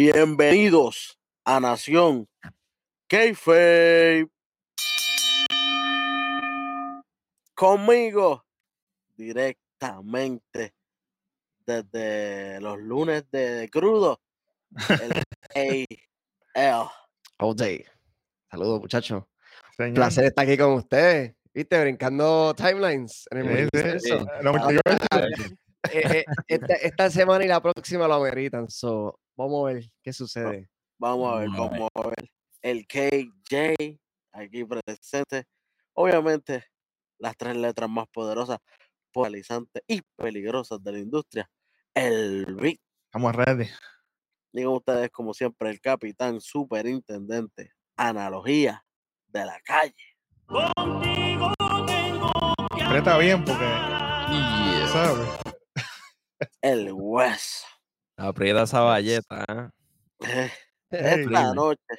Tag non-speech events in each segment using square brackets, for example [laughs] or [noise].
Bienvenidos a Nación Kayfabe. Conmigo directamente desde los lunes de crudo. El AL. All day. Saludos, muchachos. Señor. Placer estar aquí con ustedes. ¿Viste? Brincando timelines en el Sí, multiverso. Eh, eh, esta, esta semana y la próxima lo ameritan. So, vamos a ver qué sucede. Vamos a ver, Vamos a ver. vamos a ver. El KJ aquí presente. Obviamente, las tres letras más poderosas, polarizantes y peligrosas de la industria. El Big. Estamos ready. Digan ustedes, como siempre, el capitán superintendente. Analogía de la calle. Aprieta bien porque, Yeah. ¿sabes? El hueso. Aprieta esa valleta. ¿eh? Eh, Ey, Esta noche,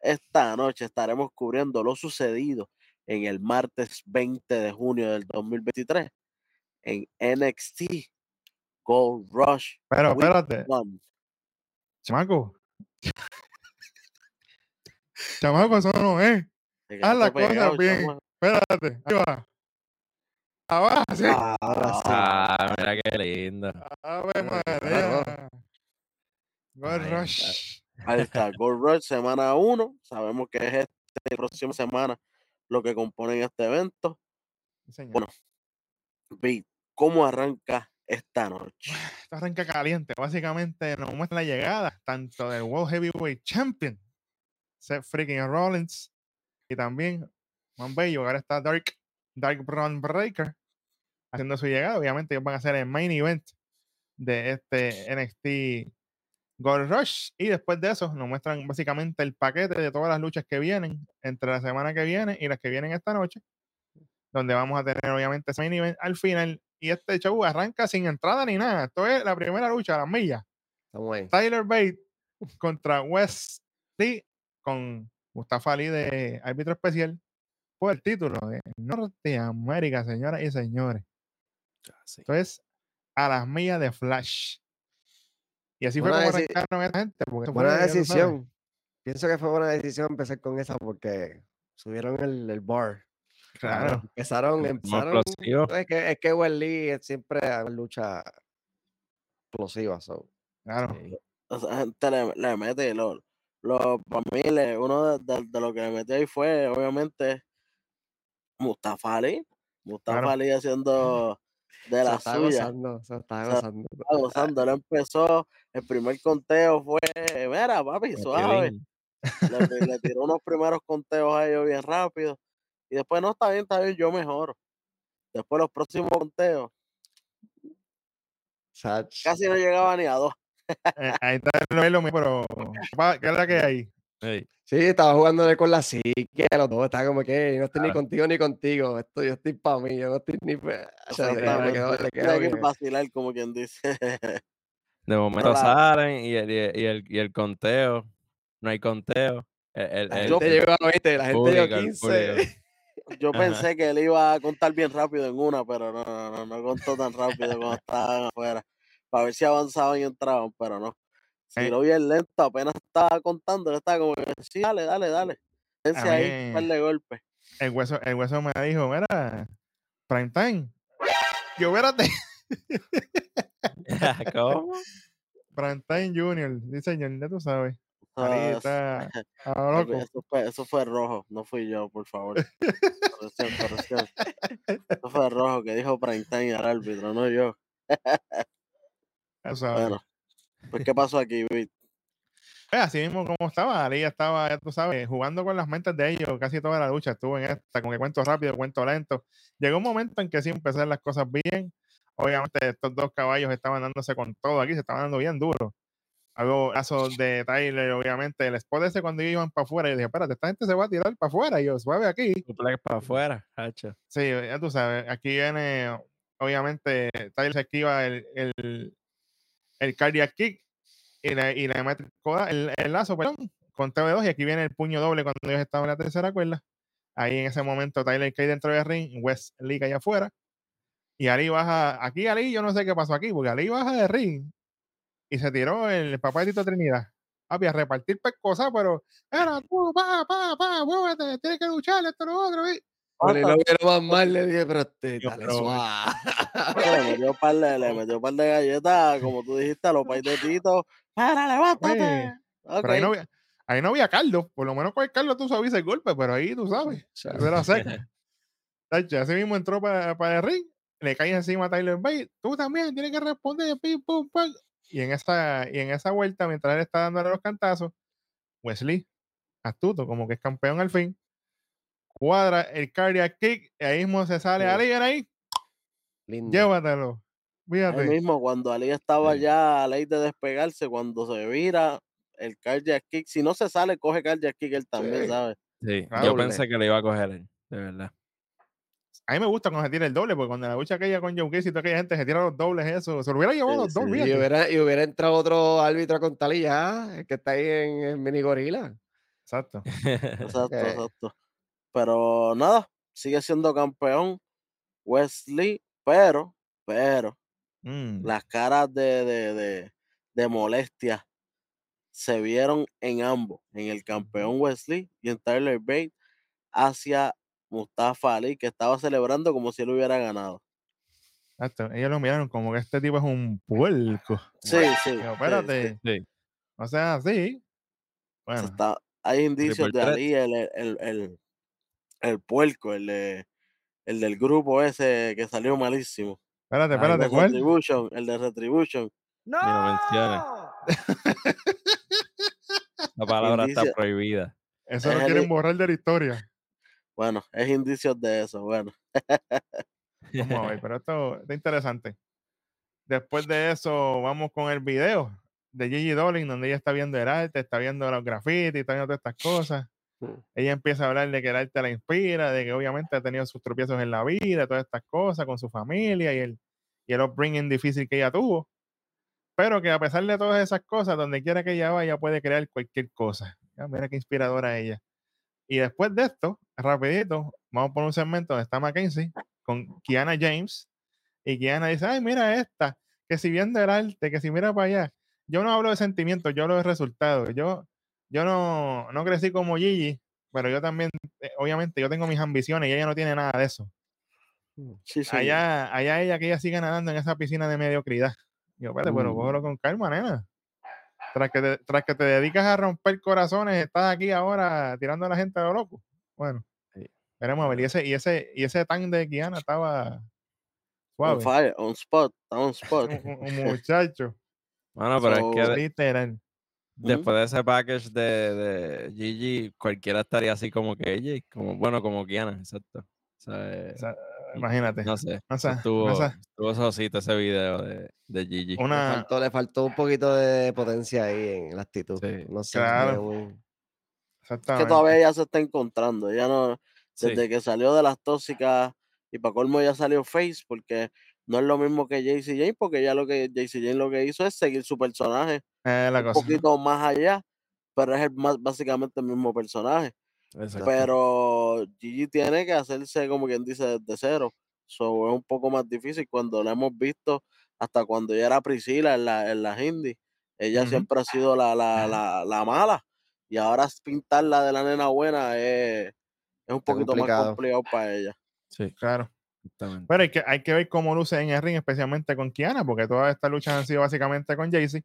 esta noche estaremos cubriendo lo sucedido en el martes 20 de junio del 2023 en NXT Gold Rush. Pero espérate, One. chamaco. Chamaco, eso no es. Haz las quedaste cosas bien. Espérate, ahí va. Ahora sí. Ahora sí. Ah, mira qué lindo. Ave Claro. María. Gold Ahí Rush. Ahí está, Gold Rush semana 1. Sabemos que es este próxima semana lo que componen este evento. Sí. Bueno. Vic, ¿cómo arranca esta noche? [sighs] Esto arranca caliente. Básicamente nos muestra la llegada tanto del World Heavyweight Champion, Seth freaking Rollins, y también Juan Bello. Ahora está Dark, Dark Brown Breaker haciendo su llegada. Obviamente ellos van a hacer el main event de este NXT Gold Rush. Y después de eso nos muestran básicamente el paquete de todas las luchas que vienen entre la semana que viene y las que vienen esta noche. Donde vamos a tener obviamente ese main event al final. Y este show arranca sin entrada ni nada. Esto es la primera lucha, las millas. Tyler Bate contra Wes Lee con Mustafa Ali de árbitro especial por el título de Norteamérica, señoras y señores. Sí. Esto es a las millas de Flash. Y así fue Buena como arrancaron esta gente. porque eso fue, Buena decisión. Pienso que fue buena decisión empezar con esa porque subieron el, el bar. Claro. Empezaron, empezaron. Es que, es que Welly siempre lucha explosiva. So. Claro. Sí. Esa gente le, le mete, lo, lo, para mí, le- uno de, de- de lo que le metió ahí fue, obviamente, Mustafa Ali. Mustafa Claro. Ali haciendo de Se la está suya. gozando, se está gozando. Estaba gozando, él empezó, el primer conteo fue, mira, papi, suave. Le, le [laughs] tiró unos primeros conteos a ellos bien rápido. Y después, no, está bien, está bien, yo mejoro. Después los próximos conteos, Sach. casi no llegaba ni a dos. Eh, ahí está lo lo mismo, pero [laughs] ¿qué es la que hay? Sí, estaba jugándole con la psique los dos. Estaba como que no estoy ni contigo ni contigo. Esto, yo estoy para mí, yo no estoy ni. pa-". O sea, le- le Exactamente. quedó- le quedó Hay que vacilar, como quien dice. [laughs] De momento salen y el, y, el, y el- y el conteo. No hay conteo. El, el- La gente el llegó a 20, la gente llegó a el 15. público. Yo Ajá. pensé que él iba a contar bien rápido en una, pero no, no, no, no contó tan rápido como [laughs] estaban afuera. Para ver si avanzaban y entraban, pero no. Si lo bien lento, apenas estaba contando, él estaba como sí, dale, dale, dale. Dense ahí, mí- darle golpe. El hueso, el hueso me dijo, mira, prime time. Yo, espérate, [laughs] ¿Cómo? [laughs] prime time junior, sí señor, ya tú sabes. Ah, Ali eso- está [laughs] loco. Eso fue, eso fue rojo, no fui yo, por favor. Corrección, corrección. Eso fue rojo que dijo prime time al árbitro, no yo. sabes. Bueno, pues ¿qué pasó aquí, Vic? Pues así mismo como estaba, ya estaba, ya tú sabes, jugando con las mentes de ellos casi toda la lucha, estuvo en esta, con que cuento rápido, cuento lento. Llegó un momento en que sí empezaron las cosas bien. Obviamente estos dos caballos estaban dándose con todo aquí, se estaban dando bien duro. Algo lazo de Tyler, obviamente, el spot ese cuando iban para afuera, yo dije, espérate, esta gente se va a tirar para afuera, y yo, suave aquí. Para afuera, hacho. Sí, ya tú sabes, aquí viene, obviamente, Tyler se esquiva el, el, el cardiac kick y le, y el, coda- el, lazo, perdón, con TV2 y aquí viene el puño doble cuando ellos estaban en la tercera cuerda. Ahí en ese momento Tyler cae dentro del ring, Lee cae afuera y Ali baja, aquí Ali yo no sé qué pasó aquí, porque Ali baja de ring y se tiró el papá de Tito Trinidad. papi, a repartir pescosas, pero, era tú, pa, pa, pa, muévete, tienes que luchar, esto, lo otro, Lo vieron más mal, le dije, pero este, dale suave. le metió un par de, le [laughs] metió un par de galletas, como tú dijiste, a los pais de Tito. ¡Para, levántate! Ok. Pero ahí no, había, ahí no había Carlos, por lo menos con el Carlos tú sabes el golpe, pero ahí tú sabes, [laughs] seco. Tacho, Así mismo entró para, para el ring, le cae encima a Tyler Bate, tú también tienes que responder, pim, pum, pam. Y en esa, y en esa vuelta, mientras él está dándole los cantazos, Wesley, astuto, como que es campeón al fin, cuadra el cardiac kick, y ahí mismo se sale Sí. a alguien ahí, lindo. llévatelo. Ahí Fíjate. mismo, cuando Ali estaba Sí. ya a ley de despegarse, cuando se vira el cardiac kick, si no se sale, coge cardiac kick él también, Sí. ¿sabes? Sí, Claro. yo pensé que le iba a coger él, de verdad. A mí me gusta cuando se tira el doble, porque cuando la lucha aquella con Joe Gacy y toda aquella gente se tira los dobles, eso. Se lo hubiera llevado Sí, los dos, sí. Y hubiera, y hubiera entrado otro árbitro ya, el que está ahí en, en Mini Gorila. Exacto. Exacto, Eh. [laughs] exacto. Pero nada, sigue siendo campeón Wesley, pero, pero, Mm. las caras de, de, de, de molestia se vieron en ambos, en el campeón Wesley y en Tyler Bate hacia Mustafa Ali, que estaba celebrando como si él hubiera ganado. Exacto. Ellos lo miraron como que este tipo es un puerco. Sí, sí. Espérate. Sí. O sea, sí. Se Bueno, está- hay indicios de. Ali, el, el, el, el puerco, el, de- el del grupo ese que salió malísimo. espérate, Ay, El espérate, de ¿cuál? Retribution, el de Retribution. Ni lo menciones. [laughs] La palabra está prohibida. Eso Es lo el- borrar de la historia. Bueno, es indicios de eso, bueno. Vamos a ver, [laughs] pero esto está interesante. Después de eso, vamos con el video de Gigi Dolin, donde ella está viendo el arte, está viendo los grafitis, está viendo todas estas cosas. Mm. Ella empieza a hablar de que el arte la inspira, de que obviamente ha tenido sus tropiezos en la vida, todas estas cosas con su familia y el, y el upbringing difícil que ella tuvo. Pero que a pesar de todas esas cosas, donde quiera que ella vaya, puede crear cualquier cosa. Ya, mira qué inspiradora ella. Y después de esto, rapidito, vamos por un segmento donde está Mackenzie con Kiana James. Y Kiana dice, ay, mira esta, que si viendo el arte, que si mira para allá. Yo no hablo de sentimientos, yo hablo de resultados. Yo, yo no, no crecí como Gigi, pero yo también, eh, obviamente, yo tengo mis ambiciones y ella no tiene nada de eso. Sí, sí. Allá, allá ella que ella sigue nadando en esa piscina de mediocridad. Yo, espérate, pero Mm. cógelo con calma, nena. Tras que, te, tras que te dedicas a romper corazones, estás aquí ahora tirando a la gente a lo loco. Bueno, Sí. veremos a ver. Y ese, y ese, y ese tan de Kiana estaba On suave. fire, on spot, on spot. Un, muchacho, Bueno, pero So, es que literal. Después de ese package de, de Gigi, cualquiera estaría así como que ella, como, bueno, como Kiana, exacto. O sea, eh, O sea, imagínate. no sé, o sea, estuvo, o sea, estuvo sosito ese video de, de Gigi. Le, faltó, le faltó un poquito de potencia ahí en la actitud. Sí, no sé. claro. Es que exactamente. todavía ella se está encontrando. Ella no, Sí. desde que salió de las tóxicas y para colmo ya salió Face, porque no es lo mismo que JC Jane, porque ya lo que JC Jane lo que hizo es seguir su personaje Eh, la un cosa. poquito más allá, pero es el más, básicamente el mismo personaje. Exacto. Pero Gigi tiene que hacerse, como quien dice, desde cero. So, es un poco más difícil cuando la hemos visto hasta cuando ella era Priscila en la, en las indies. Ella Ujú. siempre ha sido la, la, la, la mala. Y ahora pintarla de la nena buena es, es un Está poquito complicado. más complicado para ella. Sí, Claro. Pero hay que, hay que ver cómo luce en el ring, especialmente con Kiana, porque todas estas luchas han sido básicamente con Jaycee.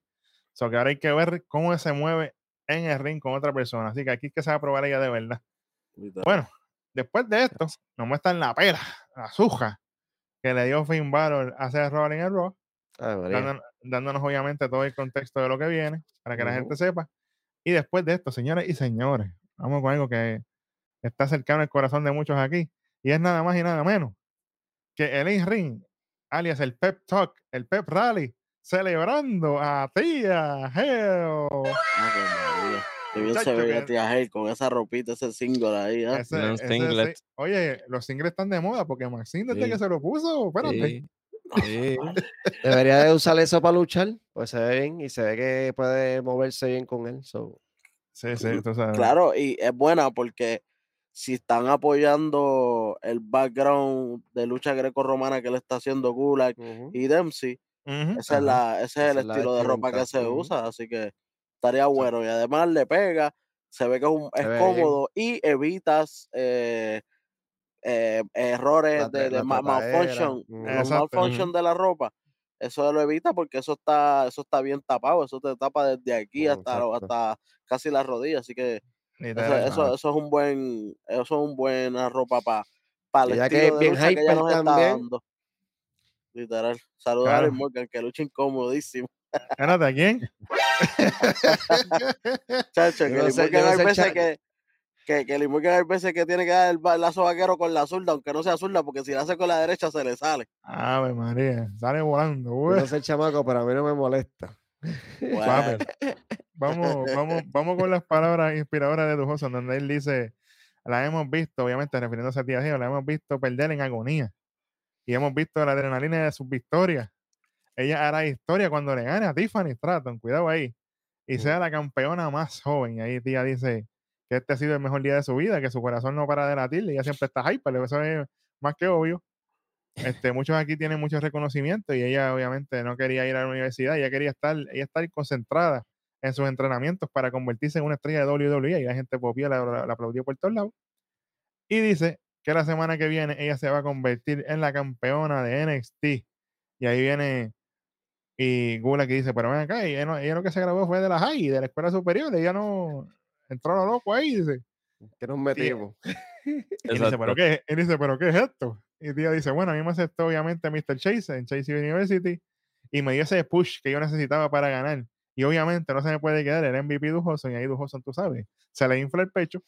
So que ahora hay que ver cómo se mueve en el ring con otra persona. Así que aquí es que se va a probar ella de verdad. Bueno, después de esto, nos muestran la pera, la suja que le dio Finn Balor a Seth Rollins en Raw, Ay, María. dándonos, dándonos obviamente todo el contexto de lo que viene, para que la Ujú. gente sepa. Y después de esto, señores y señores, vamos con algo que está cercano al corazón de muchos aquí, y es nada más y nada menos que el in-ring, alias el Pep Talk, el Pep Rally, celebrando a Tía. Qué bien se veía que- tía Hale con esa ropita, ese single ahí. ¿ah? Ese- sí- Oye, los singles están de moda porque Maxine desde Sí. que se lo puso, espérate. Sí, sí. [laughs] Debería de usar eso para luchar, pues se ve bien y se ve que puede moverse bien con él. so, Sí, sí, tú sabes. Claro, y es buena porque si están apoyando el background de lucha greco-romana que le está haciendo Gulag y Dempsey, Esa es la, ese es el Esa estilo de ropa que se usa, así que estaría bueno. Y además le pega, se ve que es, un- Se es ve bien. cómodo y evitas eh, eh, errores La de, de la ma- malfunction, mm. malfunction de la ropa. Eso lo evita porque eso está, eso está bien tapado, eso te tapa desde aquí Mm, hasta, exacto. hasta casi la rodilla, así que eso, eso, eso es un buen, eso es un buena ropa para el ya que estilo es de bien lucha que ella hyper nos está dando. Literal. Saludos a Claro. Alex Morgan, que lucha incomodísimo. Espérate, ¿a quién? [laughs] Chacho, que no sé- Morgan no hay sé, veces cha- que, que, que Lee Morgan hay veces que tiene que dar el, el lazo vaquero con la zurda, aunque no sea zurda, porque si la hace con la derecha se le sale. Ave María, sale volando. Güey. no sé chamaco, pero a mí no me molesta. Bueno, [laughs] Vamos, vamos, vamos con las palabras inspiradoras de Dujoso, donde él dice, la hemos visto, obviamente refiriéndose a Tía la hemos visto perder en agonía. Y hemos visto la adrenalina de sus victorias. Ella hará historia cuando le gane a Tiffany Stratton, cuidado ahí. Y Mm. sea la campeona más joven. Y ahí Tía dice que este ha sido el mejor día de su vida, que su corazón no para de latir, y ella siempre está hyper, eso es más que obvio. Este, muchos aquí tienen mucho reconocimiento y ella obviamente no quería ir a la universidad, ella quería estar, ella estar concentrada en sus entrenamientos para convertirse en una estrella de WWE y la gente popía, la, la- la aplaudió por todos lados. Y dice que la semana que viene ella se va a convertir en la campeona de NXT. Y ahí viene y Gula que dice, pero ven acá, ella, no- ella lo que se graduó fue de la high, de la escuela superior, ella no entró a lo loco ahí, dice. Que nos metimos. Y [laughs] dice, Exacto. ¿pero qué? Él dice, ¿pero qué es esto? Y tía dice, bueno, a mí me aceptó obviamente Mr. Chase en Chase University y me dio ese push que yo necesitaba para ganar. Y obviamente no se me puede quedar el MVP Dujoso y ahí Dujoso, tú sabes, se le infla el pecho.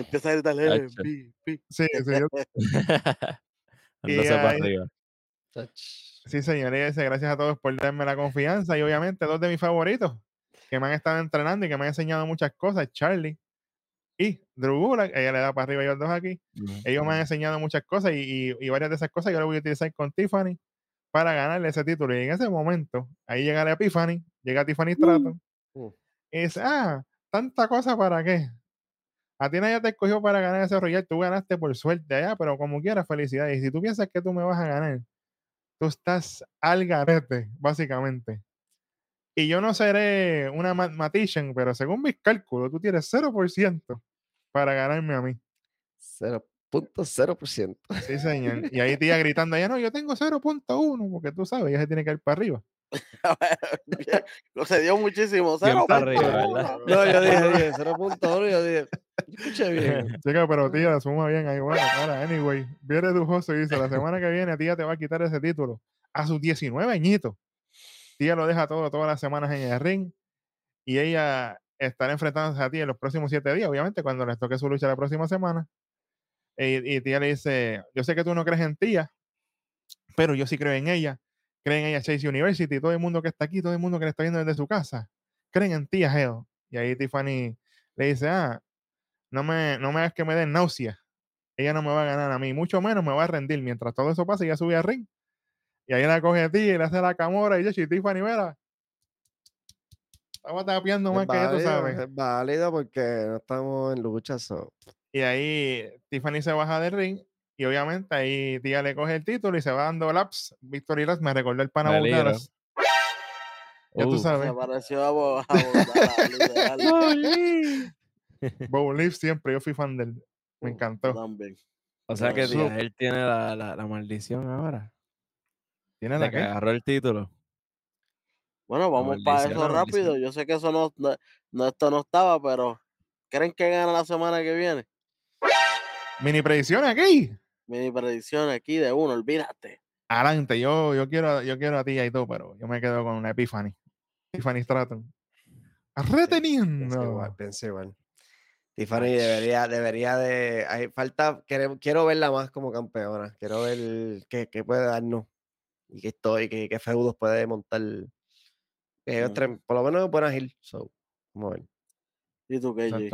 Empieza a gritarle Chacho. MVP. Sí, sí, yo- Dándose para arriba. sí señor, y dice, gracias a todos por darme la confianza y obviamente dos de mis favoritos que me han estado entrenando y que me han enseñado muchas cosas, Charlie y Drew Gulak, ella le da para arriba ellos dos aquí. Ellos me han enseñado muchas cosas y, y- y varias de esas cosas yo las voy a utilizar con Tiffany para ganarle ese título. Y en ese momento, ahí llega la Epiphany, llega Tiffany Stratton Uh. y dice, ah, tanta cosa para qué. A ti nadie te escogió para ganar ese Royal, tú ganaste por suerte allá, pero como quieras, felicidades. Y si tú piensas que tú me vas a ganar, tú estás al garete, básicamente. Y yo no seré una mathematician, pero según mis cálculos, tú tienes 0% para ganarme a mí. 0.0%. Sí, señor. Y ahí tía gritando, ya no, yo tengo 0.1, porque tú sabes, ya se tiene que ir para arriba. [laughs] se dio muchísimo. Bien Cero para punto arriba, uno. ¿verdad? No, yo dije, dije [laughs] 0.1, yo dije, escuché [laughs] bien. Chica, pero tía, la suma bien ahí. Bueno, ahora, anyway, viene Dujoso y dice, la semana que viene tía te va a quitar ese título a sus 19 añitos. Tía lo deja todo, todas las semanas en el ring y ella estará enfrentándose a ti en los próximos siete días, obviamente, cuando les toque su lucha la próxima semana. Y, y tía le dice, yo sé que tú no crees en tía, pero yo sí creo en ella. Creen en Chase University, todo el mundo que está aquí, todo el mundo que le está viendo desde su casa, creen en tía Hell. Y ahí Tiffany le dice, ah, no me, no me hagas que me den náusea. Ella no me va a ganar a mí, mucho menos me va a rendir. Mientras todo eso pasa, ella sube al ring. Y ahí la coge a ti y le hace la camora y dice, Tiffany, mira, estaba tapeando más Es que ya tú válido, sabes. es válido porque no estamos en lucha. so. Y ahí Tiffany se baja del ring y obviamente ahí tía le coge el título y se va dando laps. Victory Laps me recordó el pana. Ya tú Uh, sabes. Se pareció a Bo- a [laughs] [laughs] siempre, yo fui fan del. Me Yo encantó. también. O sea que Su- él tiene la, la, la maldición ahora. ¿Tiene De la que qué? agarró el título. Bueno, vamos para eso rápido. Yo sé que eso no, no, no- esto no estaba, pero ¿creen que gana la semana que viene? Mini predicción aquí. Mi predicción aquí de uno, olvídate. Adelante, yo, yo quiero, yo quiero a ti y todo, pero yo me quedo con una Epiphany. Epiphany Stratton. Reteniendo. igual, pienso igual. Tiffany debería, debería de. Hay falta, quiero, quiero verla más como campeona. Quiero ver qué, qué puede darnos. Y qué estoy, qué, qué feudos puede montar. Que ellos Ujú. tres- por lo menos buenas Gil. So, vamos a ver. ¿Y tú qué.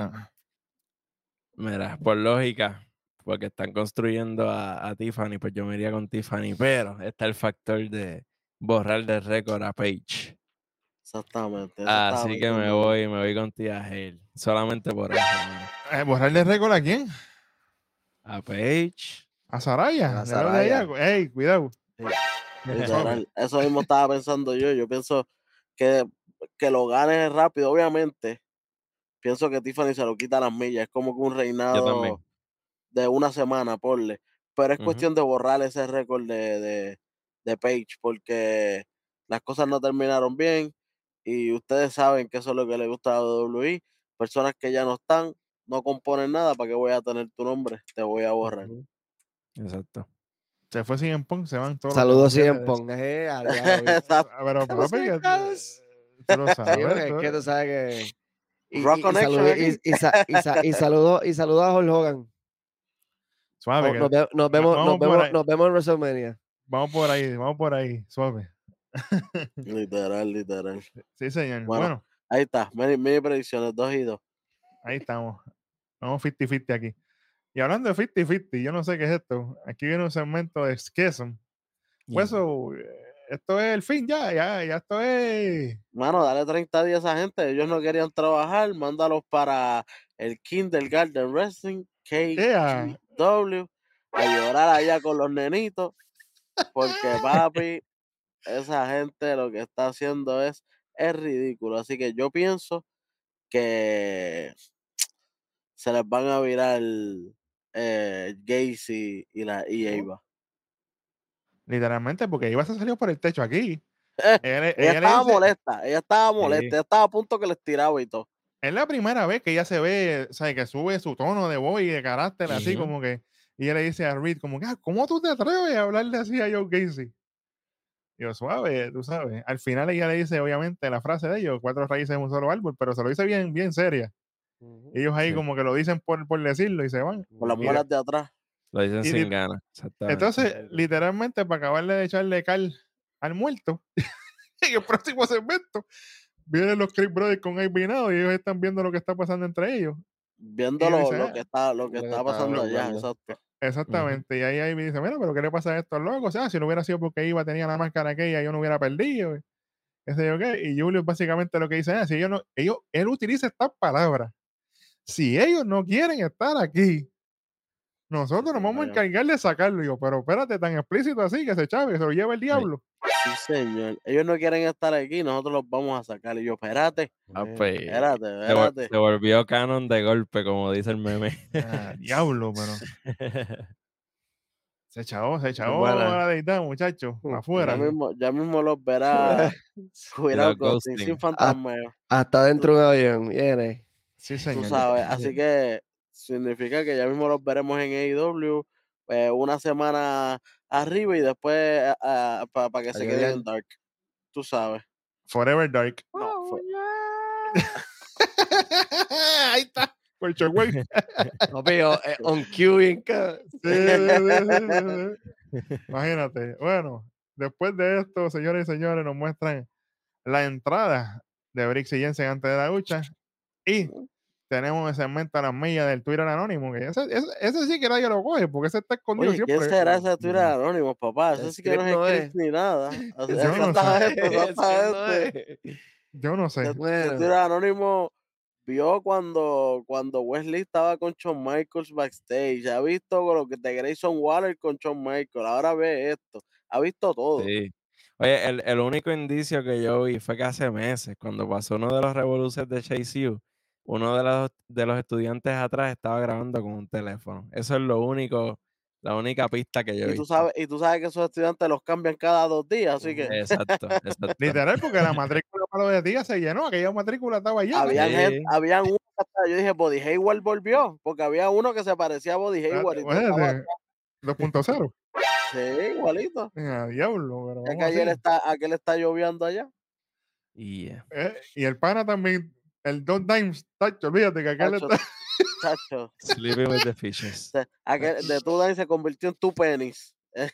Mira, por lógica, porque están construyendo a, a Tiffany, pues yo me iría con Tiffany, pero está el factor de borrar del récord a Paige. Exactamente. Así que me voy, me voy con tía Hale. Solamente por eso, mano. Eh, ¿Borrarle récord a quién? A Paige. A Saraya. A allá. Ey, cuidado. [laughs] Literal, Eso mismo estaba pensando yo. Yo pienso que que lo gane rápido, obviamente. Pienso que Tiffany se lo quita a las millas. Es como que un Yo reinado también. De una semana, porle. Pero es cuestión de borrar ese récord de, de, de Page, porque las cosas no terminaron bien. Y ustedes saben que eso es lo que le gusta a WWE. Personas que ya no están, no componen nada, ¿para qué voy a tener tu nombre? Te voy a borrar. Exacto. Se fue Punk, se van todos. Saludos, Punk. Eh, [laughs] Exacto. Ah, Pero papi, tú lo sabes. es que tú sabes que. Y, Rock y- y saludó- aquí. y- y sa- y sa- y saludó y saludó a Hulk Hogan. Suave, Nos, que- vemos, nos, vemos, nos vemos en WrestleMania. vamos por ahí, vamos por ahí, suave. [laughs] Literal, literal. Sí, señor. Bueno. Bueno, Ahí está, mini, mini predicciones, dos y dos. ahí estamos. Vamos 50-50 aquí. Y hablando de 50-50, yo no sé qué es esto. Aquí viene un segmento de Schism. Pues eso, esto es el fin ya, ya, ya esto es. Mano, dale 30 días a esa gente. Ellos no querían trabajar. Mándalos para el Kindergarten Wrestling, Yeah. KGW, a llorar allá con los nenitos. Porque, papi, esa gente lo que está haciendo es, es ridículo. Así que yo pienso que se les van a virar eh, Gacy y, la, y Ava. Literalmente, porque iba se salió por el techo aquí. [laughs] Eh, Ella, estaba dice- molesta, ella estaba molesta, Sí. ella estaba a punto que les tiraba y todo. Es la primera vez que ella se ve, o sea, que sube su tono de voz y de carácter así Ujú. como que, y ella le dice a Reed como que, "Ah, ¿cómo tú te atreves a hablarle así a Joe Gacy? Y Yo, suave, tú sabes. Al final ella le dice, obviamente, la frase de ellos, cuatro raíces en un solo árbol, pero se lo dice bien, bien seria. Ellos ahí Sí. como que lo dicen por, por decirlo y se van. Con las muelas de atrás. Lo dicen y sin ganas. Exactamente. Entonces, literalmente, para acabarle de echarle cal al muerto, [laughs] en el próximo segmento, vienen los Creek Brothers con Ivy Now y ellos están viendo lo que está pasando entre ellos. Viendo lo, dice, lo "Ah, que está, lo que está está pasando allá, hablando". exacto. Exactamente. Y ahí Ivy dice, mira, pero ¿qué le pasa a estos locos? O sea, si no hubiera sido porque Iba tenía la máscara aquella, yo no hubiera perdido. Y Julius básicamente lo que dice es, si ellos no, ellos, él utiliza estas palabras. Si ellos no quieren estar aquí, nosotros nos vamos a encargar de sacarlo. Y yo, pero espérate, tan explícito así que se chave, se lo lleva el diablo. Sí, señor. Ellos no quieren estar aquí, nosotros los vamos a sacar. Y yo, espérate, Ah, pues, espérate, se, vol- espérate. se volvió canon de golpe, como dice el meme. Ah, diablo, pero [laughs] se echó, se echó buena. la deidad, muchachos, afuera. Ya mismo, ya mismo los verá. [laughs] Cuidado con sin, ghosting. sin fantasmeo. Hasta dentro de un avión. Viene. Sí, Tú señor. sabes. [laughs] Así que significa que ya mismo los veremos en AEW eh, una semana arriba y después para que se queden en Dark. Tú sabes. Forever Dark. No, fue- [laughs] Ahí está. Por Shockwave. [laughs] Papi, o- eh, [laughs] on cue. Imagínate. Bueno, después de esto, señores y señores, nos muestran la entrada de Brix y Jensen antes de la lucha. Y tenemos el segmento a las millas del Twitter anónimo. Que ese, ese, ese sí que nadie lo coge, porque ese está escondido Oye, siempre. ¿quién será ese Twitter anónimo, papá? Ese El sí que no es script ni nada. [laughs] O sea, Yo no sé. [laughs] que no es. Yo no sé. Twitter anónimo vio cuando, cuando Wesley estaba con Shawn Michaels backstage. Ha visto lo que de Grayson Waller con Shawn Michaels. Ahora ve esto. Ha visto todo. Sí. Oye, el, el único indicio que yo vi fue que hace meses, cuando pasó uno de los revoluciones de Chase U, uno de los, de los estudiantes atrás estaba grabando con un teléfono. Eso es lo único, la única pista que yo Y vi. tú sabes, y tú sabes que esos estudiantes los cambian cada dos días, así que Exacto, [laughs] exacto. Literal, porque la matrícula para los de día se llenó. Aquella matrícula estaba llena. habían, Sí. gente, habían uno yo dije Body Hayward volvió, porque había uno que se parecía a Body Hayward. y todo Espérate, estaba espérate. 2.0. Sí, igualito. Ah, diablo, pero Es que ayer está, aquel está lloviendo allá. Yeah. Eh, y el pana también, el Don Dimes, tacho, olvídate que aquel Tacho, está. [laughs] chacho. Sleeping with the [laughs] fishes. aquel, de tu Dime se convirtió en tu penis. [laughs]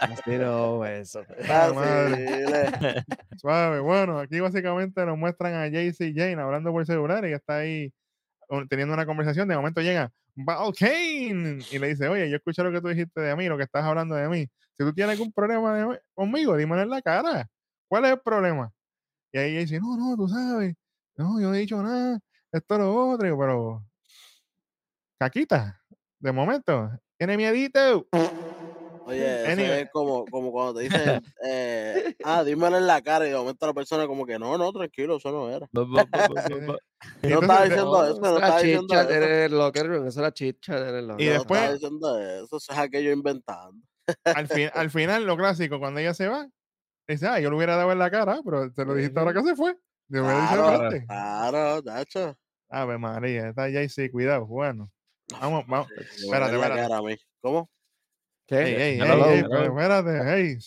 Así no, eso. Ah, madre. Fácil. Suave. Bueno, aquí básicamente nos muestran a JC Jane hablando por celular y está ahí teniendo una conversación. De momento llega Val Kane y le dice: Oye, yo escuché lo que tú dijiste de mí, lo que estás hablando de mí. Si tú tienes algún problema de- conmigo, dímelo en la cara. ¿Cuál es el problema? Y ahí ella dice: No, no, tú sabes. No, yo no he dicho nada. Esto lo otro. Pero, Caquita, de momento, tiene miedito. Oye, Eso es como, como cuando te dicen, [laughs] eh, ah, dímelo en la cara y de momento la persona como que no, no, tranquilo, eso no era. No [laughs] estaba diciendo eso, no esa es la estaba diciendo chicha eso. en el locker room, esa es la chicha en el locker Y Yo room. no estaba después- diciendo eso, eso es aquello inventando. al, fin- al final, lo clásico, cuando ella se va, dice, ah, yo lo hubiera dado en la cara, pero te lo dijiste ahora que se fue. Yo Claro, antes. claro, Nacho. Ave María, está ya sí, cuidado. Bueno, vamos, vamos. Me Espérate, espérate. ¿Cómo? ¿Qué? Ey, ey, hello, ey, ey, hello. pero espérate, hey,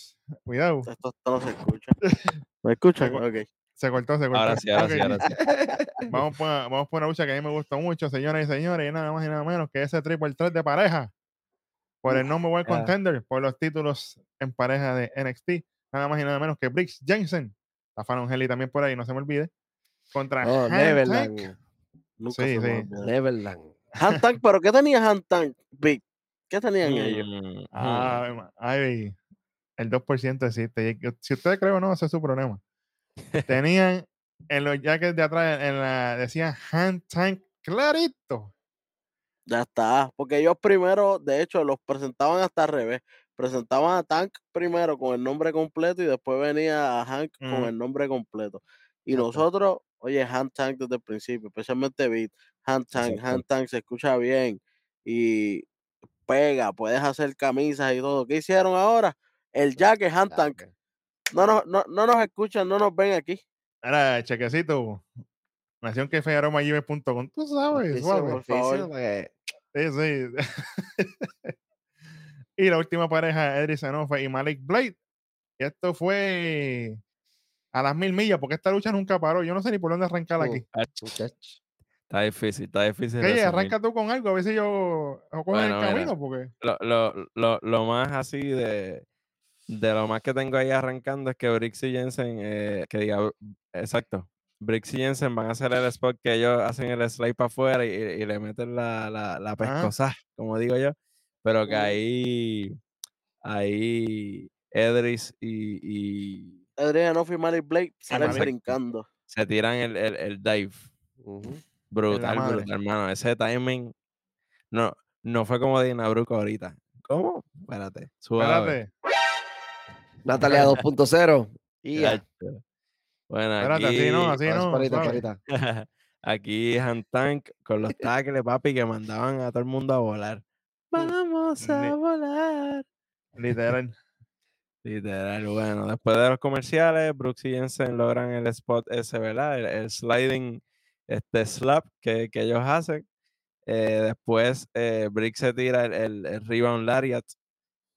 cuidado. Esto, esto no se escucha. [laughs] ¿Me escuchan? cu- Ok. Se cortó, se cortó. Ahora sí, ahora sí, ahora sí. [laughs] Vamos por, vamos por una lucha que a mí me gustó mucho, señoras y señores, y nada más y nada menos que ese triple threat de pareja por el one Ah. contender, por los títulos en pareja de NXT, nada más y nada menos que Briggs Jensen, la fan Angeli también por ahí, no se me olvide, contra Oh. Neverland. Nunca Sí, sí. Neverland. Pero ¿qué tenía Han Tank? Big? ¿Qué tenían ellos? Mm, mm. Ay, ay, el 2% existe. Si ustedes creen o no, ese es su problema. Tenían en los jackets de atrás, en la, decían hand tank clarito. Ya está. Porque ellos primero, de hecho, los presentaban hasta al revés. Presentaban a Tank primero con el nombre completo y después venía a Hank con Mm. el nombre completo. Y Exacto. nosotros, oye, Han Tank desde el principio, especialmente Beat, Han Tank, Exacto. Han Tank se escucha bien y pega, puedes hacer camisas y todo. ¿Qué hicieron ahora? El jacket Han Tank. No nos, no, no nos escuchan, no nos ven aquí. Ahora, chequecito. Nación que Tú sabes, suave. por favor. Sí, sí. [laughs] y la última pareja, Edris Sanofa y Malik Blade. Y esto fue a las mil millas, porque esta lucha nunca paró. Yo no sé ni por dónde arrancar aquí. Está difícil, está difícil. Oye, arranca tú con algo, a ver si yo o cojo Bueno, el mira. camino, porque. Lo, lo, lo, lo más así de, de lo más que tengo ahí arrancando es que Brix y Jensen, eh, que diga, exacto, Brix y Jensen van a hacer el spot que ellos hacen el slide para afuera y, y le meten la, la, la pescosa, como digo yo, pero que ahí, ahí Edris y, y Adriano y Malik Blake salen Malik. brincando. se tiran el, el, el dive. Brutal, hermano. Ese timing no, no fue como Dina Bruco ahorita. ¿Cómo? Espérate, suave. Espérate, Natalia 2.0. Y ya. Bueno, espérate, aquí, así no, así no. parita, parita. [laughs] aquí Han Tank con los [laughs] tackles, papi, que mandaban a todo el mundo a volar. Vamos a Ni- volar. Literal. Literal, bueno, después de los comerciales, Brooks y Jensen logran el spot ese, ¿verdad? El, el sliding este slap que, que ellos hacen. Eh, después, eh, Brick se tira el, el, el rebound lariat,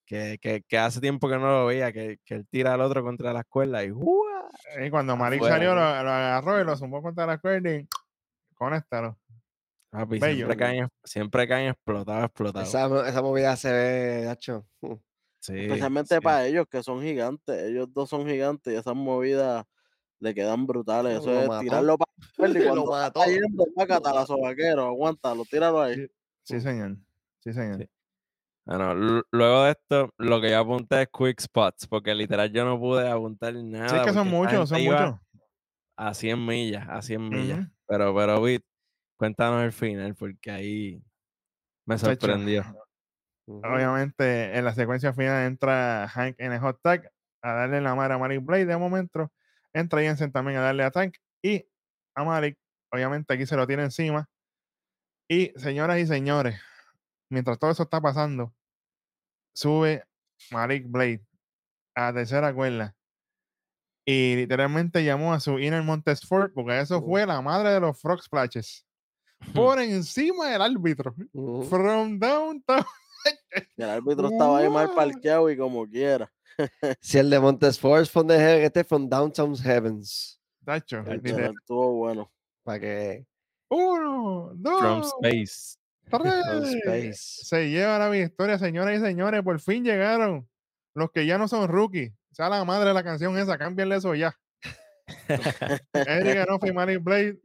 que, que, que hace tiempo que no lo veía, que, que él tira al otro contra las cuerdas y ¡ua! Y cuando Malik salió, lo, lo agarró y lo zumbó contra la cuerda y [tsk] conéctalo. Papi, Bello. siempre caen, siempre caen explotados, explotados. Esa, esa movida se ve, Nacho. [laughs] Sí, Especialmente sí. para ellos que son gigantes. Ellos dos son gigantes y esas movidas le quedan brutales. Lo Eso es mató. tirarlo para y [laughs] Lo cuando está mató. cayendo, pácatalazo vaquero, aguántalo, tíralo ahí. Sí, señor. Sí, señor. Sí. Bueno, lu- luego de esto, lo que yo apunté es quick spots, porque literal yo no pude apuntar nada. Sí, es que son muchos, son muchos. A 100 millas, a 100 millas. Pero, pero, Bit, cuéntanos el final, porque ahí me sorprendió. Obviamente, en la secuencia final entra Hank en el hot tag a darle la madre a Malik Blade de momento. Entra Jensen también a darle a Tank y a Malik. Obviamente, aquí se lo tiene encima. Y señoras y señores, mientras todo eso está pasando, sube Malik Blade a la tercera cuerda y literalmente llamó a su inner Montesfort porque eso fue la madre de los Frog Splashes por encima del árbitro from downtown [laughs] el árbitro estaba ahí mal parqueado y como quiera. Si el de Montesfort es from the heaven, este es from Downtown Heavens. Literal. Estuvo bueno. Para que. uno From dos Space. From tres space. se lleva la victoria señoras y señores por fin llegaron los que ya no son rookies sea la madre de la canción esa cámbienle eso ya [laughs] Eric Anoff y Malik Blade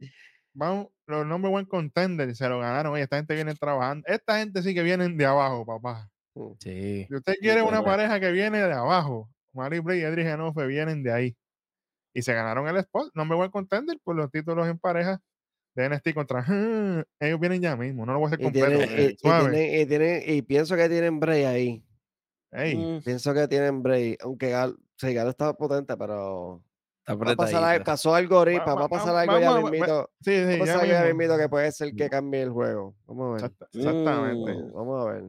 vamos, los number one contenders se lo ganaron. Oye, esta gente viene trabajando. Esta gente sí que vienen de abajo, papá. Sí. Si usted quiere una bueno. pareja que viene de abajo, Malik Blade y Edric Genofe vienen de ahí. Y se ganaron el spot. Number one contender por los títulos en pareja de NXT contra. Ellos vienen ya mismo. No lo voy a hacer Y, completo. tienen, y, tienen- y tienen- y pienso que tienen Bray ahí. Ey, Mm, Pienso que tienen break. Aunque Gal, sí, Galo está potente, pero. Está Va a pasar algo- apretadita. pasó algo ahorita. Va- Va, va- a pasar algo ya mismito. sí, sí, Va a ya pasar algo ya mismo. mismito que puede ser que cambie el juego. Vamos a ver. Exacta- Exactamente. Mm. Vamos a ver.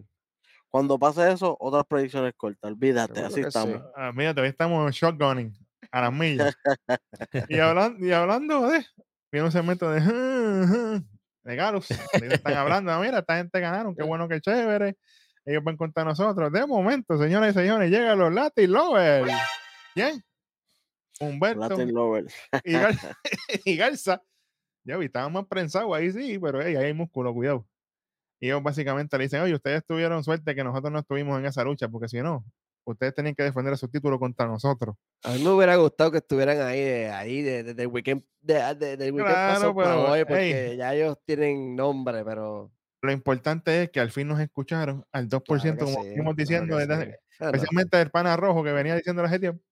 Cuando pase eso, otras predicciones cortas. Olvídate, así estamos. sí. Ah, mira, todavía estamos shotgunning a las millas. [laughs] y, hablando, y hablando de. Viene un segmento de. [laughs] de Galus. Ellos están hablando. ah, Mira, esta gente ganaron. Qué bueno, qué chévere. Ellos van contra nosotros. De momento, señores y señores, llegan los Latin Lovers. ¿Quién? Humberto Latin Lover. y, Gar- [laughs] [laughs] y Garza. Ya vi, estaban más prensados ahí sí, pero ey, ahí hay músculo, cuidado. Y ellos básicamente le dicen, oye, ustedes tuvieron suerte que nosotros no estuvimos en esa lucha, porque si no, ustedes tenían que defender su título contra nosotros. A mí me hubiera gustado que estuvieran ahí, de, ahí de- desde el weekend, de, de- del weekend Claro, pasado para pero, hoy, porque ya ellos tienen nombre, pero. Lo importante es que al fin nos escucharon al 2%, claro como sí, claro diciendo, desde especialmente el pana rojo que venía diciendo hace tiempo.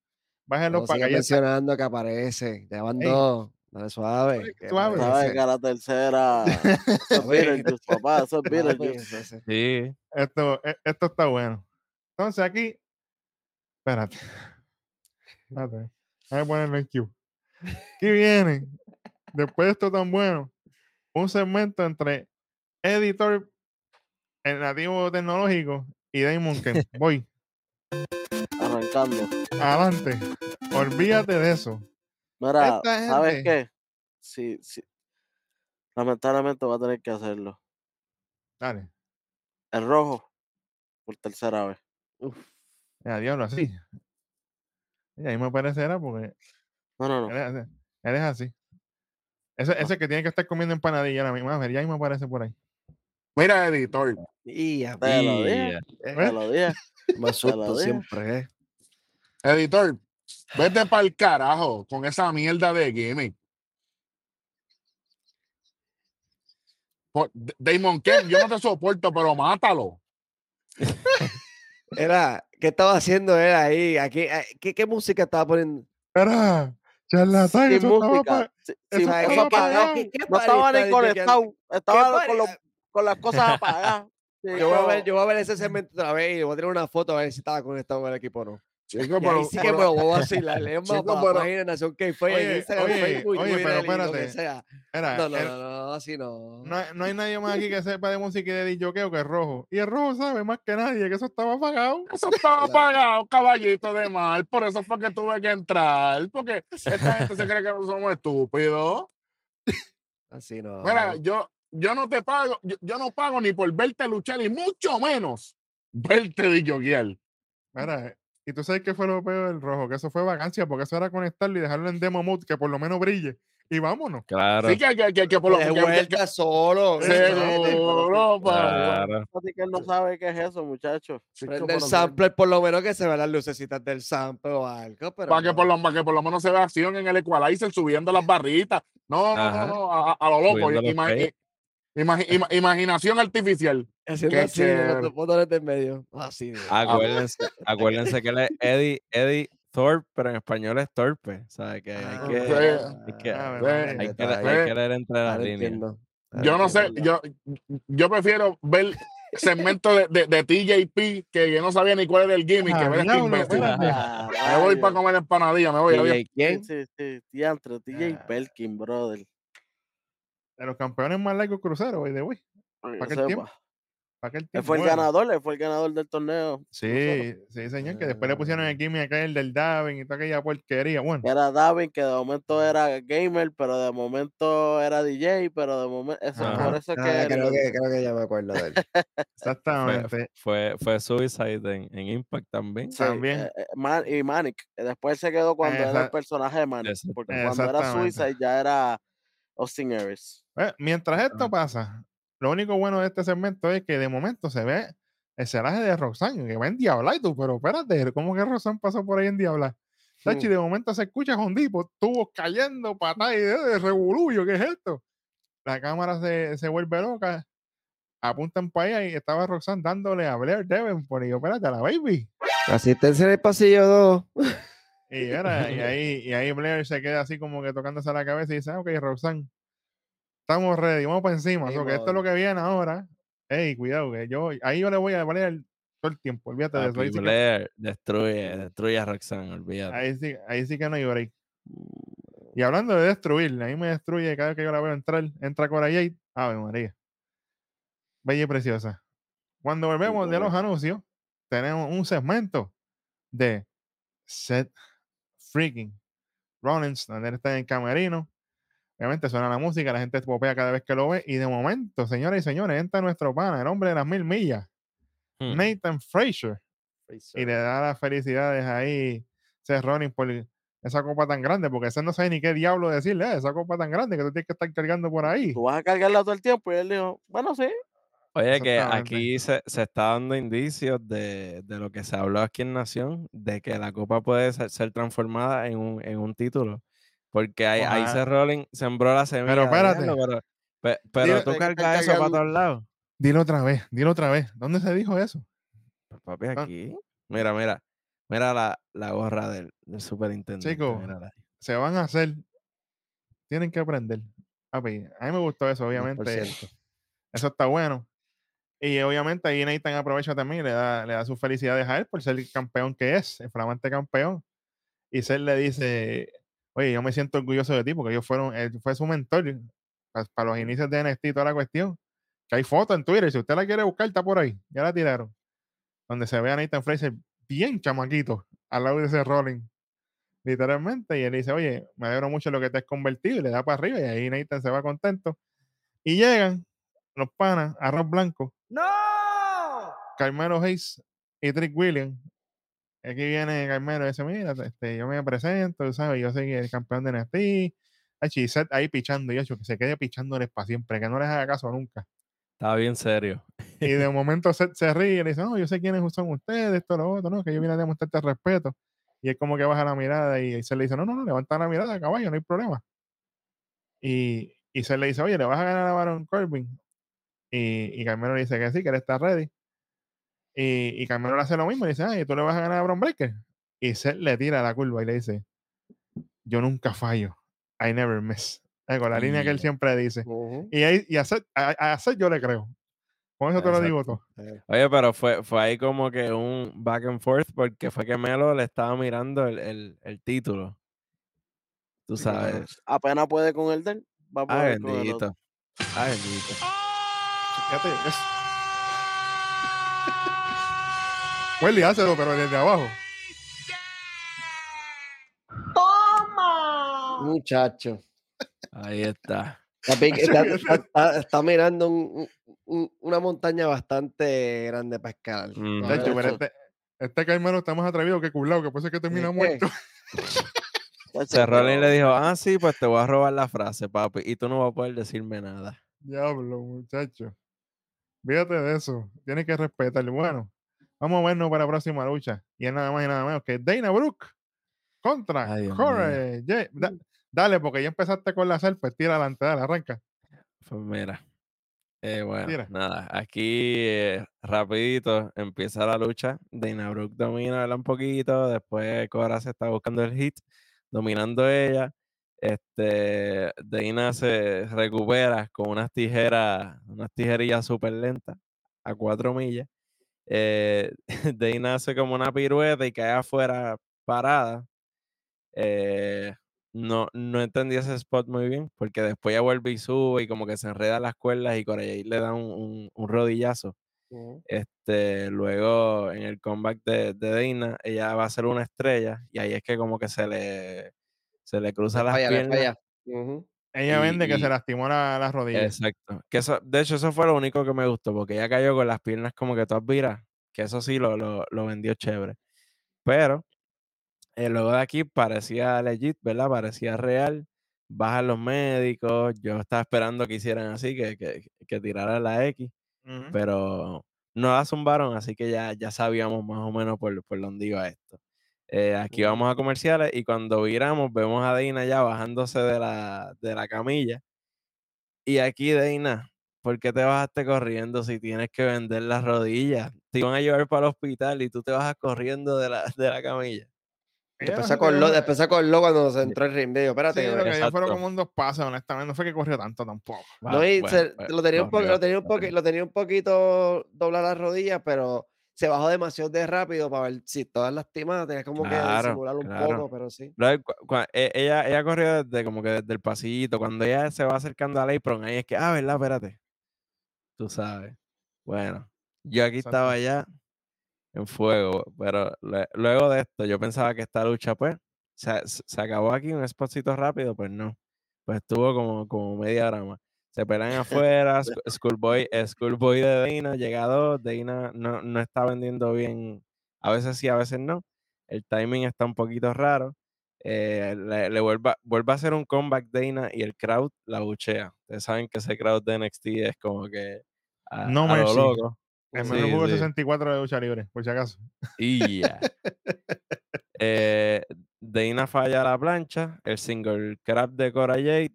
Bájenlo no para que mencionando que aparece. Ya van Ey. dos. Dale suave. Suave. aparece. ¿Sabes que a la tercera? [laughs] Eso es Papi. Beetlejuice, papá. Eso es Papi, Beetlejuice. ese- Sí. Esto, esto está bueno. Entonces aquí, espérate. Espérate. Voy a ponerlo en Q. Aquí viene, después de esto tan bueno, un segmento entre editor, el nativo tecnológico y Damon Ken. Voy, Arrancando. adelante. Olvídate de eso. Mira, ¿sabes qué? Sí, sí. Lamentablemente va a tener que hacerlo. Dale. El rojo, por tercera vez. Ya, diablo, así. Y ahí me parecerá porque No, no, no. es así. Él es así. Ese, ese que tiene que estar comiendo empanadilla ahora mismo. A ver, ya ahí me aparece por ahí. Mira, editor, Y a Te lo dije. Te lo dije. susto [laughs] dije. siempre, ¿eh? Editor, vete para el carajo con esa mierda de gimmick. Damon Ken, yo no te soporto, pero mátalo. [laughs] Era, ¿qué estaba haciendo él ahí? Aquí, eh, ¿qué, qué música estaba poniendo? Espera, charlatán, Sin eso estaba música. sin- estaba eso ¿qué- qué- apagado. qué- qué No estaba ni conectado. Estaba con, los- con las cosas apagadas. Sí, Yo voy, a ver, yo voy a ver ese segmento otra vez y voy a tener una foto a ver si estaba conectado con el equipo o no. Chico, [laughs] Y ahí pero- sí que pero- me lo voy a vacilar. Es más, Chico, para pero- página Nación fue Oye, en Instagram, oye, Facebook, oye, Twitter pero y lo que espérate. sea. Espera, No, no, no, no, así no. No, hay- no hay nadie más aquí que sepa de música y de disjoqueo que el rojo. Y el rojo sabe más que nadie que eso estaba apagado. Eso estaba apagado, caballito de mal. Por eso fue que tuve que entrar. Porque esta gente se cree que somos estúpidos. Así no. Mira, yo, yo no te pago, yo, yo no pago ni por verte luchar, y mucho menos verte de Mira, y tú sabes qué fue lo peor del rojo, que eso fue vacancia, porque eso era conectarlo y dejarlo en demo mode, que por lo menos brille. Y vámonos. Claro. Sí, que, que, que, que por lo que- que- vuelta solo. Sí, Seguro. Claro. Fíjate que él no sabe qué es eso, muchacho. Chico, Prende el lo sampler por lo menos que se vean las lucecitas del sample o algo. Pero Para que, no. por lo, para que por lo menos se vea acción en el equalizer subiendo las barritas. No, no, Ajá. no, no, a, a lo loco. Subiendo los Ima- imaginación artificial. Haciendo Qué así, del medio. Así. de- Acuérdense, [laughs] acuérdense que él es Eddie, Eddie Thorpe, pero en español es torpe. ¿Sabes? Que hay Ah, que, hay Ah, leer entre las líneas. Yo no sé, yo, yo prefiero ver segmentos de, de, de TJP que yo no sabía ni cuál era el gimmick, que Ah, ver este espérate. Ah, [laughs] Me voy para comer empanadilla, me voy. ¿quién? Sí, sí, sí. Ah. Belkin, brother. De los campeones más largos cruceros, güey, de güey. para que ¿Para qué sepa. tiempo? ¿Para qué el Él tiempo? fue el Bueno, ganador, él fue el ganador del torneo. Sí, sí, señor, que después le pusieron el gimmick aquel del Davin y toda aquella porquería. Bueno, Era Davin, que de momento era gamer, pero de momento era DJ, pero de momento. Eso, Ajá. por eso es Ah, que. creo, el- que, creo que ya me acuerdo de él. exactamente. Fue, fue Suicide en, en Impact también. Sí. también. eh, eh, Man- y Manic. eh, Después se quedó cuando era el personaje de Manic. Exacto. Porque cuando era. Suicide ya era Austin Aries. Eh, mientras esto pasa, lo único bueno de este segmento es que de momento se ve el celaje de Roxanne, que va en Diabla y tú, pero espérate, ¿cómo que Roxanne pasó por ahí en Diabla? Tachi, Hmm. de momento se escucha Hondipo, tubos cayendo, patadas y de, revolullo, ¿qué es esto? La cámara se, se vuelve loca, apuntan para allá y estaba Roxanne dándole a Blair Davenport y yo, espérate, a la baby. Asistencia en el pasillo 2. Y, era, y, ahí, y ahí Blair se queda así como que tocándose la cabeza y dice, "Ah, ok, Roxanne, estamos ready, vamos para encima. Ahí so que esto es lo que viene ahora. Ey, cuidado, que yo, ahí yo le voy a Blair todo el tiempo. Olvídate de eso. Ahí sí, que, Blair destruye, [laughs] destruye a Roxanne, olvídate. ahí, sí, ahí sí que no hay break. Y hablando de destruir, a mí me destruye cada vez que yo la veo entrar, entra Cora Jade, Ave María. Bella y preciosa. Cuando volvemos de los anuncios, tenemos un segmento de Seth Freaking Rollins, donde él está en el camerino. Obviamente suena la música, la gente popea cada vez que lo ve. Y de momento, señoras y señores, entra nuestro pana, el hombre de las mil millas, Hmm. Nathan Frazier. Y le da las felicidades ahí, Seth Rollins, por esa copa tan grande, porque ese no sabe ni qué diablo decirle, "Ah, esa copa tan grande que tú tienes que estar cargando por ahí. Tú vas a cargarla todo el tiempo. Y él dijo, bueno, sí. Oye, que aquí se, se está dando indicios de, de lo que se habló aquí en Nación, de que la copa puede ser, ser transformada en un, en un título. Porque ahí, ahí se Rolling sembró la semilla. Pero espérate. diablo, pero, pe- pero tú estar cargas eso para todos lados. Dilo otra vez, dilo otra vez. ¿Dónde se dijo eso? Pues, papi, Ah. aquí. Mira, mira. Mira la, la gorra del, del superintendente. Chico, mírala ahí. Se van a hacer, tienen que aprender. Papi, a mí me gustó eso, obviamente. 100%. Eso está bueno. Y obviamente ahí Nathan aprovecha también le da, le da sus felicidades a él por ser el campeón que es, el flamante campeón. Y Seth le dice, oye, yo me siento orgulloso de ti porque ellos fueron, él fue su mentor para, los inicios de NXT y toda la cuestión. Que hay fotos en Twitter, si usted la quiere buscar, está por ahí. Ya la tiraron. Donde se ve a Nathan Fraser bien chamaquito al lado de ese Rolling. Literalmente. Y él dice, oye, me alegro mucho de lo que te has convertido. Y le da para arriba. Y ahí Nathan se va contento. Y llegan los panas, arroz blanco. Carmelo Hayes y Trick Williams. Aquí viene Carmelo y dice, mira, este, yo me presento, ¿sabes? Yo soy el campeón de NXT. Ay, Seth ahí pichando, y yo, que se quede pichándoles para siempre, que no les haga caso nunca. Estaba bien serio. Y de [laughs] momento Seth se ríe y le dice, no, yo sé quiénes son ustedes, esto, lo otro, no, que yo vine a demostrarte respeto. Y es como que baja la mirada y se le dice, no, no, no, levanta la mirada, caballo, no hay problema. Y, y se le dice, oye, le vas a ganar a Baron Corbin. Y, y Carmelo le dice que sí, que él está ready. Y, y Carmelo le hace lo mismo y dice, ay, tú le vas a ganar a Bron Breaker. Y Seth le tira la curva y le dice, yo nunca fallo. I never miss. Eh, con la línea que él Y- siempre dice. Y, ahí, y a, Seth, a, a Seth yo le creo. Con eso te lo digo todo. Eh, Oye, pero fue, fue ahí como que un back and forth porque fue que Melo le estaba mirando el, el, el título. Tú sabes. Apenas puede con el del, va a Ay, poder con el otro. bendito. Ay, bendito. Fíjate, es- [laughs] Welly, hácelo, pero desde abajo. Muchacho. Ahí está. Está, pic- [laughs] está- está- está- está mirando un- un- un- una montaña bastante grande para escalar. Ujú. De hecho, pero eso. este, este Carmelo está más atrevido que culado, que puede ser que termina ¿Qué? muerto. Se Rolling le dijo, ah, sí, pues te voy a robar la frase, papi, y tú no vas a poder decirme nada. Diablo, muchacho. Fíjate de eso. Tienes que respetarlo. Bueno, vamos a vernos para la próxima lucha. Y es nada más y nada menos que Dana Brooke contra Ay, Corey. Jay- da- dale, porque ya empezaste con la pues tira adelante, dale, arranca. Pues mira. eh, bueno, nada, aquí eh, rapidito empieza la lucha. Dana Brooke domina ¿verdad? un poquito, después Cora se está buscando el hit, dominando ella. Este, Dana se recupera con unas tijeras, unas tijerillas súper lentas, a cuatro millas. Eh, [laughs] Dana hace como una pirueta y cae afuera parada. Eh, no, no entendí ese spot muy bien, porque después ya vuelve y sube y como que se enreda las cuerdas y Corey le da un, un- un rodillazo. Este, luego en el comeback de, de Dana, ella va a ser una estrella y ahí es que como que se le, se le cruza las falla, piernas. falla. Ella Y- vende que y- se lastimó la, las rodillas. Exacto. Que eso, de hecho, eso fue lo único que me gustó, porque ella cayó con las piernas como que todas viras, que eso sí lo, lo, lo vendió chévere. Pero eh, luego de aquí parecía legit, ¿verdad? Parecía real. Bajan los médicos. Yo estaba esperando que hicieran así, que, que, que tiraran la X, pero no la zumbaron, así que ya, ya sabíamos más o menos por, por dónde iba esto. Eh, aquí vamos a comerciales y cuando viramos vemos a Dana ya bajándose de la, de la camilla. Y aquí, Dana, ¿por qué te bajaste corriendo si tienes que vender las rodillas? Te iban a llevar para el hospital y tú te bajas corriendo de la, de la camilla. Después acordó, una- después se acordó cuando se entró el ring. Espérate. Sí, que lo me- que dio fueron como un dos pases, honestamente. No fue que corrió tanto tampoco. No, y bueno, se- pues, lo, tenía un lo, tenía un poqui- corrió. lo tenía un poquito doblar las rodillas, pero se bajó demasiado de rápido para ver si todas lastimadas, tenía como que disimular un claro. poco, pero sí. E- ella, ella corrió desde como que desde el pasillito. Cuando ella se va acercando al apron, ahí es que, ah, ¿verdad? Espérate. Tú sabes. Bueno, yo aquí Exacto. estaba ya en fuego, pero lue- luego de esto, yo pensaba que esta lucha, pues, se, se- se acabó aquí un spotcito rápido, pues no. Pues estuvo como, como media hora más. Se pelean [laughs] afuera, Sc- Schoolboy, eh, Schoolboy de Dana, llegado, Dana no, no está vendiendo bien, a veces sí, a veces no. El timing está un poquito raro. eh, le, le vuelve, a- vuelve a hacer un comeback Dana y el crowd la buchea. Ustedes saben que ese crowd de NXT es como que a, No a lo loco. El Sí, menú jugó sí. 64 de lucha libre, por si acaso. Y ya. [laughs] Eh, Dana falla la plancha, el single crab de Cora Jade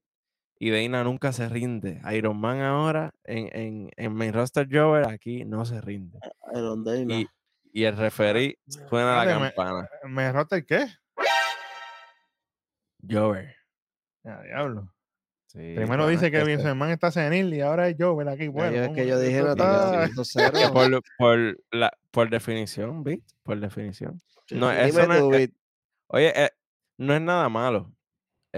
y Dana nunca se rinde. Iron Man ahora en, en, en main roster Jover aquí no se rinde. Iron Dana. Y, y el referí suena la campana. ¿Me rota el qué? Jover. Ya, diablo. Sí, Primero bueno, dice que que Vince McMahon está senil y ahora es Joven aquí. Bueno, Ahí es ¿cómo que yo dije esto Natalia está- 5-0. por, por, la, por definición, ¿viste? Por definición. Sí, No, eso no es- eh. Oye, eh, no es nada malo.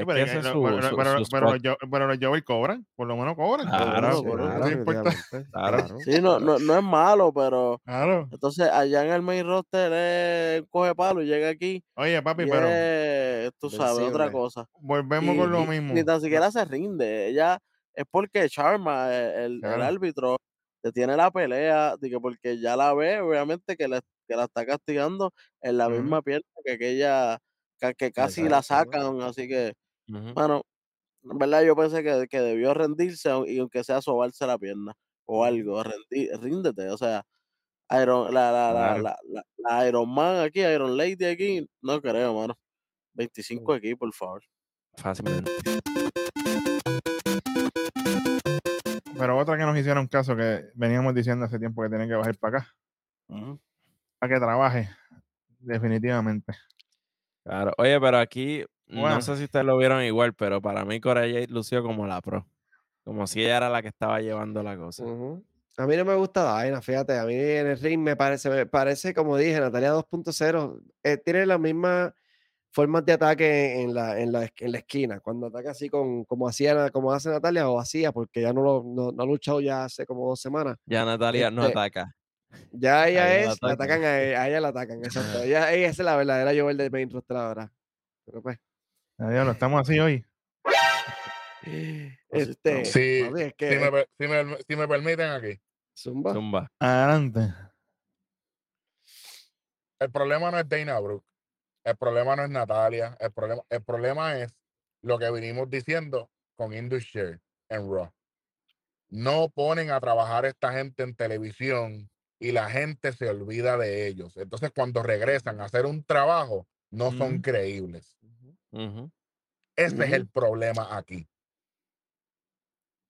Pero, es que es lo- su, pero- su- pero- su pero spot. los pero cobran, por lo menos cobran. Claro, claro, eso no importa. definitivamente, [laughs] Claro. Sí, no, no, no es malo, pero Claro. entonces allá en el main roster coge palo y llega aquí Oye, papi, y pero es, tú sabes, otra cosa. volvemos Y- con lo mismo. Ni tan siquiera se rinde. Ella es porque Charma, el, el- el Claro. árbitro, detiene la pelea, porque ya la ve, obviamente, que, le- que la está castigando en la Ujú. misma pierna que aquella, que, que casi la Exacto. sacan. Así que, Bueno, en verdad yo pensé que, que debió rendirse y aunque sea sobarse la pierna o algo, rendi- ríndete. O sea, Iron, la, la, la, Claro. la, la- la Iron Man aquí, Iron Lady aquí, no creo, mano. 25 aquí, por favor. Fácilmente. Pero otra que nos hicieron caso que veníamos diciendo hace tiempo que tienen que bajar para acá, para que trabaje, definitivamente. Claro. Oye, pero aquí, Bueno. no sé si ustedes lo vieron igual, pero para mí Cora Jade lució como la pro. Como si ella era la que estaba llevando la cosa. A mí no me gusta Daina, fíjate, a mí en el ring me parece, me parece, como dije, Natalia 2.0, eh, tiene las mismas formas de ataque en la, en la, en la esquina, cuando ataca así con, como hacía, como hace Natalia o hacía, porque ya no, lo, no, no ha luchado ya hace como dos semanas. Ya Natalia no Este, ataca. Ya [laughs] ella A la es, la atacan. a ella, a ella la atacan, exacto. [laughs] Ella, ella es la verdadera Joel de main roster ahora. Pero pues, Adiós, lo estamos así hoy. Así este. Sí, papi, es que Si me, si me- si me permiten aquí. Zumba. Zumba. Adelante. El problema no es Dana Brooke. El problema no es Natalia. El problema, el problema es lo que vinimos diciendo con Industry en Raw. No ponen a trabajar esta gente en televisión y la gente se olvida de ellos. Entonces, cuando regresan a hacer un trabajo, no son Ujú. Ese es el problema aquí.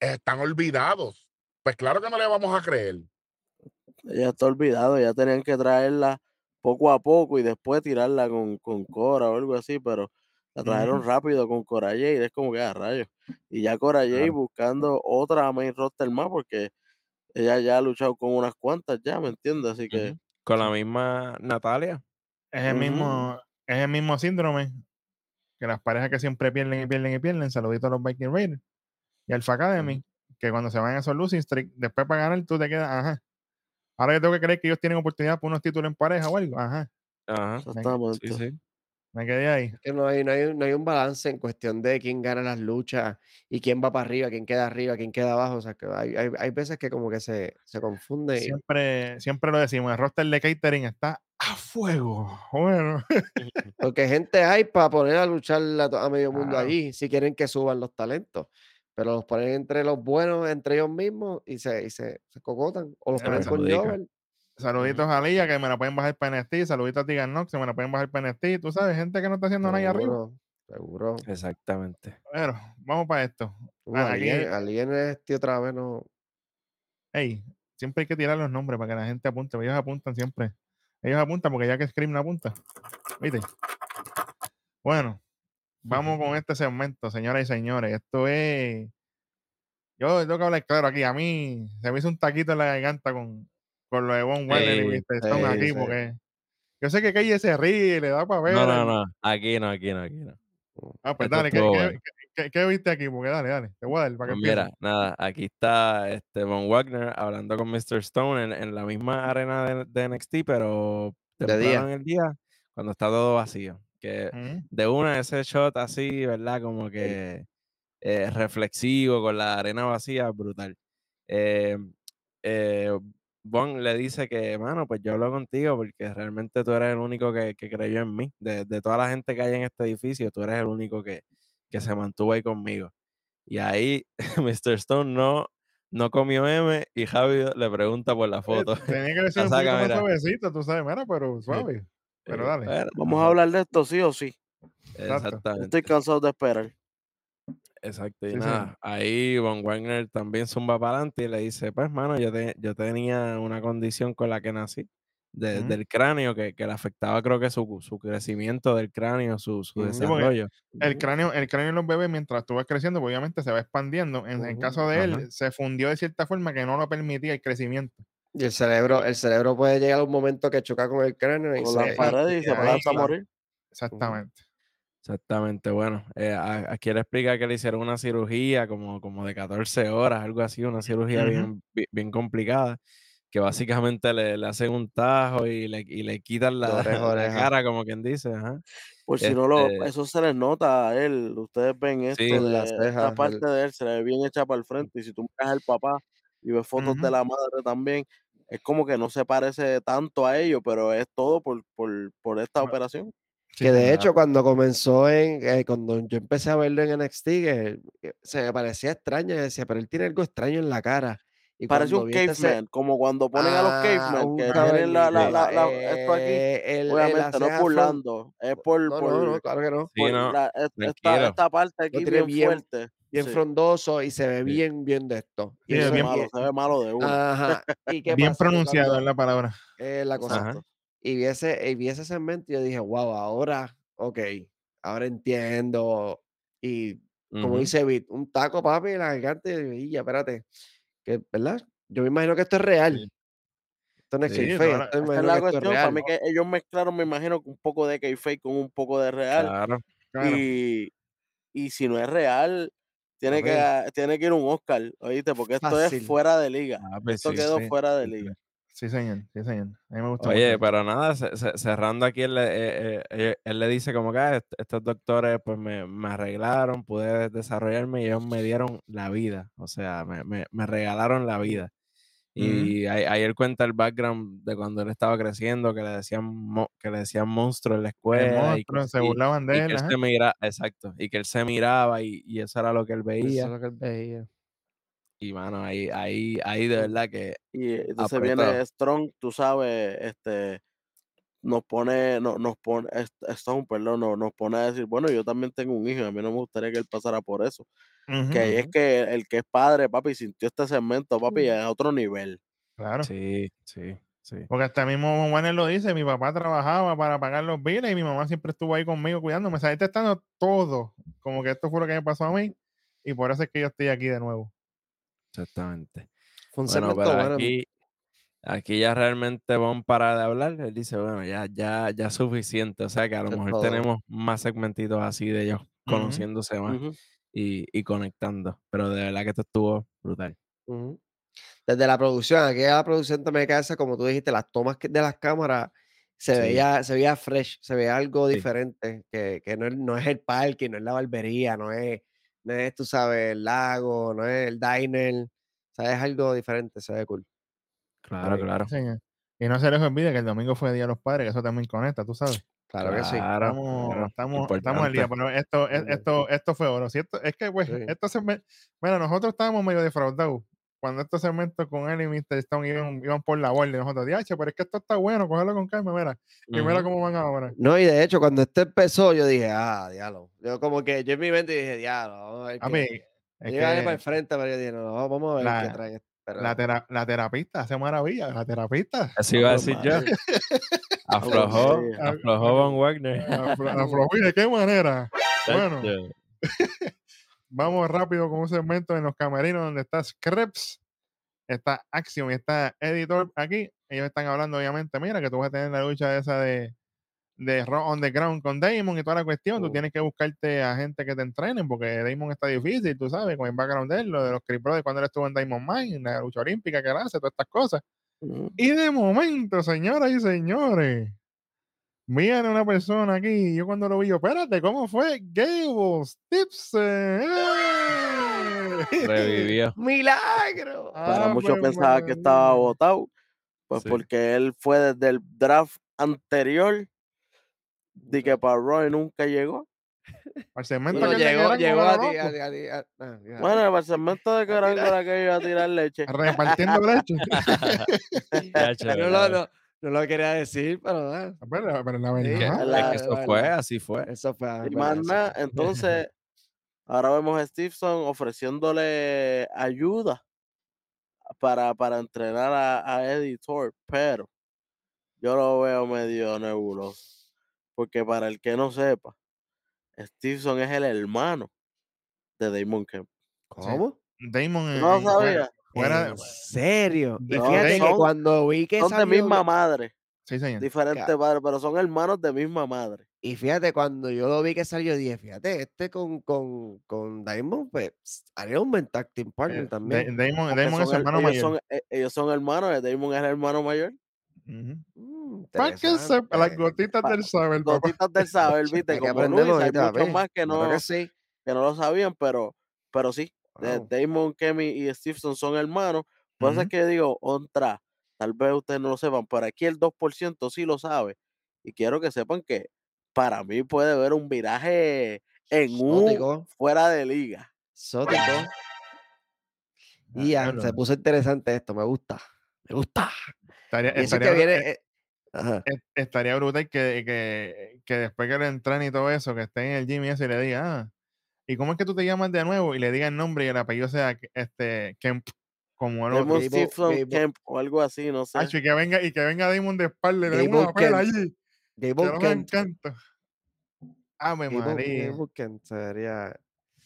Están olvidados. Pues claro que no le vamos a creer. Ella está olvidado, ya tenían que traerla poco a poco y después tirarla con, con Cora o algo así, pero la trajeron rápido con Cora Jade, es como que a rayos. Y ya Cora Jade Claro. buscando otra main roster más, porque ella ya ha luchado con unas cuantas ya, ¿me entiendes? Así que. Con la misma Natalia. Es el mismo, es el mismo síndrome que las parejas que siempre pierden y pierden y pierden, saludito a los Viking Raiders y Alpha Academy, que cuando se van a esos losing streak, después para ganar tú te quedas, ajá. Ahora yo tengo que creer que ellos tienen oportunidad por unos títulos en pareja o algo, ajá. Ajá. exactamente. Sí, sí. Me quedé ahí. que no hay, no, hay, no hay un balance en cuestión de quién gana las luchas y quién va para arriba, quién queda arriba, quién queda abajo. O sea, que hay, hay, hay veces que como que se, se confunde. y- Siempre, siempre lo decimos, el roster de catering está a fuego. [laughs] Bueno, [laughs] Porque gente hay para poner a luchar a, medio mundo allí si quieren que suban los talentos. Pero los ponen entre los buenos, entre ellos mismos y se, y se, se cocotan. O los ponen con. Jover. Saluditos a Lía que me la pueden bajar para NXT, saluditos a Tigan Nox que me la pueden bajar para NXT, tú sabes, gente que no está haciendo nada ahí arriba. Seguro, seguro. Exactamente. Bueno, vamos para esto. Uh, Ah, aquí- Alien este otra vez no. Ey, siempre hay que tirar los nombres para que la gente apunte. Ellos apuntan siempre. Ellos apuntan porque ya que Scream no apunta. ¿Viste? Bueno, vamos con [laughs] este segmento, señoras y señores. Esto es. Yo tengo que hablar claro aquí. A mí se me hizo un taquito en la garganta con, con lo de Von Wagner y Mr. Stone sí, aquí, porque yo sé que Calle se ríe y le da para ver. No, no, no. Aquí no, aquí no, aquí no. Ah, pues Esto dale, ¿qué, qué- bueno. qué- qué- qué viste aquí? Porque dale, dale, te voy a dar para que Pues empieces. mira, nada, aquí está este Von Wagner hablando con Mr. Stone en, en la misma arena de, de NXT, pero De día. en el día, cuando está todo vacío. Que Ujú. de una ese shot así, ¿verdad? Como que eh, reflexivo, con la arena vacía, brutal. Eh, eh, Von le dice que, mano, pues yo hablo contigo porque realmente tú eres el único que, que creyó en mí. De, de toda la gente que hay en este edificio, tú eres el único que, que se mantuvo ahí conmigo. Y ahí [laughs] Mr. Stone no, no comió M y Javi le pregunta por la Eh, foto. [laughs] Tenía que decir un poquito saca, más suavecito, tú sabes, mira, pero suave. Pero Eh, dale. bueno, Vamos a hablar de esto sí o sí. Exactamente. Estoy cansado de esperar. Exacto, y Sí, nada, ahí Von Wagner también zumba para adelante y le dice, pues, mano, yo, te- yo tenía una condición con la que nací, de- Ujú. del cráneo, que, que le afectaba creo que su, su crecimiento del cráneo, su, su Ujú. Sí, porque desarrollo. El cráneo, el cráneo en los bebés, mientras tú vas creciendo, pues, obviamente se va expandiendo. En el Ujú. caso de él, se fundió de cierta forma que no lo permitía el crecimiento. Y el cerebro, el cerebro puede llegar a un momento que choca con el cráneo y Con se, paredes y se ahí, pasa a morir. Exactamente. Exactamente, bueno, eh, a- aquí le explica que le hicieron una cirugía como, como de 14 horas, algo así, una cirugía Ujú. bien, bi- bien complicada, que básicamente le, le hacen un tajo y le, y le quitan la, oreja [laughs] a la oreja. cara, como quien dice, ajá. Por si no lo, Este, eso se les nota a él. Ustedes ven esto. En de esta el- parte de él, se le ve bien hecha para el frente. Y si tú miras al papá y ves fotos de Ujú. la madre también, es como que no se parece tanto a ellos, pero es todo por, por, por esta operación. Sí, que de hecho cuando comenzó en, eh, cuando yo empecé a verlo en NXT, que, que se me parecía extraño, y decía, pero él tiene algo extraño en la cara. Y Parece un este caveman, como cuando ponen a los Ah, cavemen que tienen la, la, la, cavernícola, la- esto aquí. eh, el- el- Obviamente, no es burlando, es por, No, por, no, no, claro que no. Sí, por no, la- es- esta, esta parte aquí tiene bien, bien- fuerte. Bien Sí. frondoso y se ve Sí. bien, bien de esto. Sí, Y es eso- bien malo, se ve malo de uno. Ajá. [laughs] ¿Y qué Bien pronunciado es la palabra. es la cosa. Y vi ese, y vi ese segmento y yo dije, wow, ahora, ok, ahora entiendo. Y como Ujú. dice Bit, un taco, papi, la gigante, y ya, espérate, que, ¿verdad? Yo me imagino que esto es real. Sí. Esto no es Sí, kayfabe, esto Esa es la que esto es cuestión. Para real. mí que ellos mezclaron, me imagino, un poco de kayfabe con un poco de real. Claro. Claro. Y, y si no es real, tiene que, tiene que ir un Oscar, ¿oíste? Porque esto Fácil. es fuera de liga. Ah, pues Esto sí, quedó fuera de liga. Sí, señor. Sí, señor. A mí me gusta Oye, mucho. pero nada, ce- ce- cerrando aquí, él, le- eh, eh, eh, él le dice como que "Ah, est- estos doctores pues me, me arreglaron, pude desarrollarme y ellos me dieron la vida, o sea, me, me- me regalaron la vida. Y ahí, ahí él cuenta el background de cuando él estaba creciendo, que le decían, que le decían monstruo en la El escuela y que, monstruo, se y- burlaban y de que él. él ajá. se mira, exacto, y que él se miraba y, y eso era lo que él Eso veía. es lo que él veía. Y mano, ahí, ahí, ahí de verdad que Y entonces apretó. viene Strong, tú sabes, este nos pone, no, nos pone, Stone, perdón, no- nos pone a decir, bueno, yo también tengo un hijo, a mí no me gustaría que él pasara por eso. Que es que el que es padre, papi, sintió este segmento, papi, a otro nivel. Claro. sí, sí, sí. Porque hasta mismo Warner lo dice, mi papá trabajaba para pagar los biles y mi mamá siempre estuvo ahí conmigo cuidándome. O sea, está dando todo. Como que esto fue lo que me pasó a mí y por eso es que yo estoy aquí de nuevo. Exactamente. Fue un Bueno, pero bueno. aquí, aquí ya realmente Von para de hablar. Él dice, bueno, ya, ya, ya suficiente. O sea que a lo Es mejor todo. tenemos más segmentitos así de ellos conociéndose más Ujú. y, y conectando. Pero de verdad que esto estuvo brutal. Ujú. Desde la producción, aquí a la producción también que como tú dijiste, las tomas de las cámaras se Sí. veía, se veía fresh, se veía algo Sí. diferente, que, que no, es, no es el parque, no es la barbería, no es, no es, tú sabes, el lago, no es el diner, o sea, es algo diferente, se ve cool. Claro, Ahí. claro. Señor. Y no se les olvide que el domingo fue Día de los Padres, que eso también conecta, tú sabes. Claro que sí. Claro, Estamos, claro, estamos, estamos al día, pero esto, es- Ujú. esto, esto fue oro. Si esto- es que, pues, Sí. esto se me, bueno, nosotros estábamos medio defraudados cuando estos segmentos con él y Mr. Stone iban, iban por la borda. y Nosotros, diache, pero es que esto está bueno, cógelo con calma, mira. Y mira cómo van ahora. No, y de hecho, cuando este empezó, yo dije, ah, diablo. Yo como que, yo en mi mente dije, diablo, a A mí, Yo es iba a ir para que el frente, pero yo dije, no, no, vamos a ver qué la- esto", Pero, la, tera- la terapista hace maravilla, la terapista. Eso iba a decir yo. [laughs] Aflojó, aflojó Von Wagner. Afro- ¿De qué manera? Bueno. [laughs] vamos rápido con un segmento en los camerinos donde está Krebs está Axiom y está Editor aquí. Ellos están hablando, obviamente, mira, que tú vas a tener la lucha esa de, de Raw on the ground con Damon y toda la cuestión. Tú tienes que buscarte a gente que te entrenen porque Damon está difícil, tú sabes, con el background de él, lo de los Creep Brothers cuando él estuvo en Diamond Mine, la lucha olímpica que él hace, todas estas cosas. Y de momento, señoras y señores, miren una persona aquí. Yo cuando lo vi, yo, espérate, ¿cómo fue? Gable Stipson. ¡eh! Revivió. [laughs] ¡Milagro! Para muchos Ave pensaba que estaba votado, pues Sí. porque él fue desde el draft anterior, de que para Roy nunca llegó. Al segmento Bueno, de llegó, llegó a ti. A, ti- a ti- a- ah. Bueno, el segmento de [laughs] Carango era que iba a tirar leche. Repartiendo leche. [laughs] No, lo, no, no lo quería decir, pero ah, pero, pero la Sí, verdad. es la- que eso fue, así fue. eso fue. ah, Y más nada, entonces, ahora vemos a Stevenson ofreciéndole ayuda para, para entrenar a, a Eddie Thorpe, pero yo lo veo medio nebuloso. Porque para el que no sepa, Stevenson es el hermano de Damon Kemp. ¿Cómo? Damon en- ¿No sabía? Fuera- ¿En serio? Y No, fíjate que son- cuando vi que Son de salió- misma madre, sí, señor. diferente padre, pero son hermanos de misma madre. Y fíjate, cuando yo lo vi que salió, dije, fíjate, este con, con, con Diamond, pues, haría un buen tag team partner Eh, también. Da- Damon, porque Damon es su son her- hermano ellos, mayor. son, eh, ellos son hermanos, Damon es el hermano mayor. Ujú. Mm, Para que sepa, las interesante. gotitas Pa- del saber, papá. Gotitas del saber, [laughs] viste, que como más que Claro no, que sí. que no lo sabían, pero, pero sí, Wow. Damon, Kemi y Stevenson son hermanos. Por eso es Ujú. que digo, contra, tal vez ustedes no lo sepan, pero aquí el 2% sí lo sabe. Y quiero que sepan que para mí puede haber un viraje en un fuera de liga. Exótico. Y Diablo. se puso interesante esto, me gusta. Me gusta. Estaría, Y eso estaría que viene. eh, eh, est- estaría brutal que, que, que después que le entren y todo eso, que esté en el gym y eso, y le diga, ah, ¿y cómo es que tú te llamas de nuevo? Y le diga el nombre y el apellido sea este Kemp, como el otro. Damon Kemp o algo así, no sé. Acho, y que venga, y que venga Damon de espalda y le dé una pela Kemp. allí. Que Gable no me encanta. Ave Gable- María. Sería-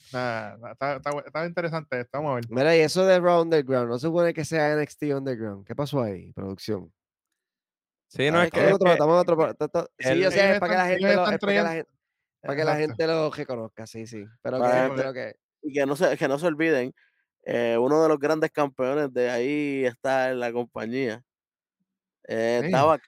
Está, está, está, está interesante esto, vamos a ver. Mira, y eso de Raw Underground, no se supone que sea NXT Underground. ¿Qué pasó ahí, producción? Sí, no Ah, es que- Estamos en que, otro, estamos Sí, yo sé, es para que la gente para que la gente, gente lo reconozca, sí, sí. Pero que, pero que y que no se, que no se olviden, eh, uno de los grandes campeones de ahí está en la compañía. Eh, Sí. Daba.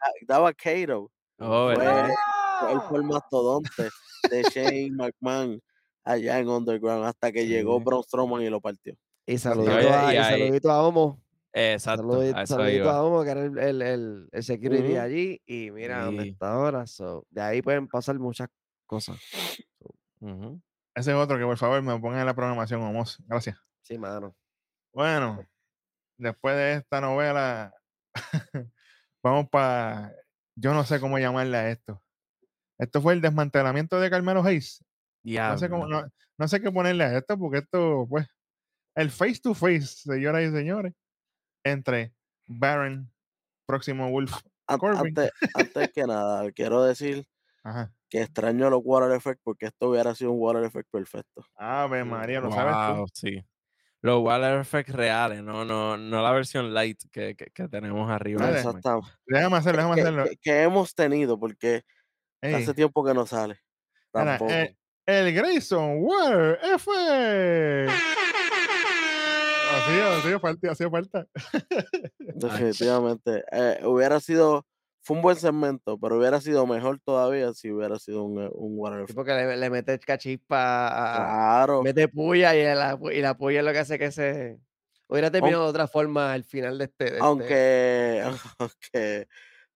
Oh, fue- fue el mastodonte de Shane McMahon allá en Underground hasta que llegó Sí. Braun Strowman y lo partió. y saludito, Oye, a, y y saludito a Homo. Exacto, Saludito, a saludito a Homo, que era el, el, el, el security Ujú. allí. Y mira dónde Sí. está ahora. so, de ahí pueden pasar muchas cosas. Ese es otro que por favor me pongan en la programación, Homos. Gracias. Sí, mano. Bueno, después de esta novela, [laughs] vamos para. Yo no sé cómo llamarle a esto. Esto fue el desmantelamiento de Carmelo Hayes. No sé, cómo, no, no sé qué ponerle a esto, porque esto, pues, el face to face, señoras y señores, entre Baron, próximo Wolf. Antes, antes que nada, quiero decir [laughs] Ajá. Que extraño los Water Effect porque esto hubiera sido un Water Effect perfecto. Ave María, lo sabes tú. Wow, sí. Los water effects reales, no, no, no la versión light que, que, que tenemos arriba. Exactamente. Déjame hacerlo, déjame Que, hacerlo. que- que hemos tenido porque Ey, hace tiempo que no sale. eh, el Grayson Water F. Así, así falta, así falta. [laughs] Definitivamente. Eh, hubiera sido, fue un buen segmento, pero hubiera sido mejor todavía si hubiera sido un, eh, un Sí, porque le, le mete cachispa a, Claro. mete puya y la, y la puya es lo que hace que se hubiera terminado de otra forma al final de este. de este- Aunque, [laughs] aunque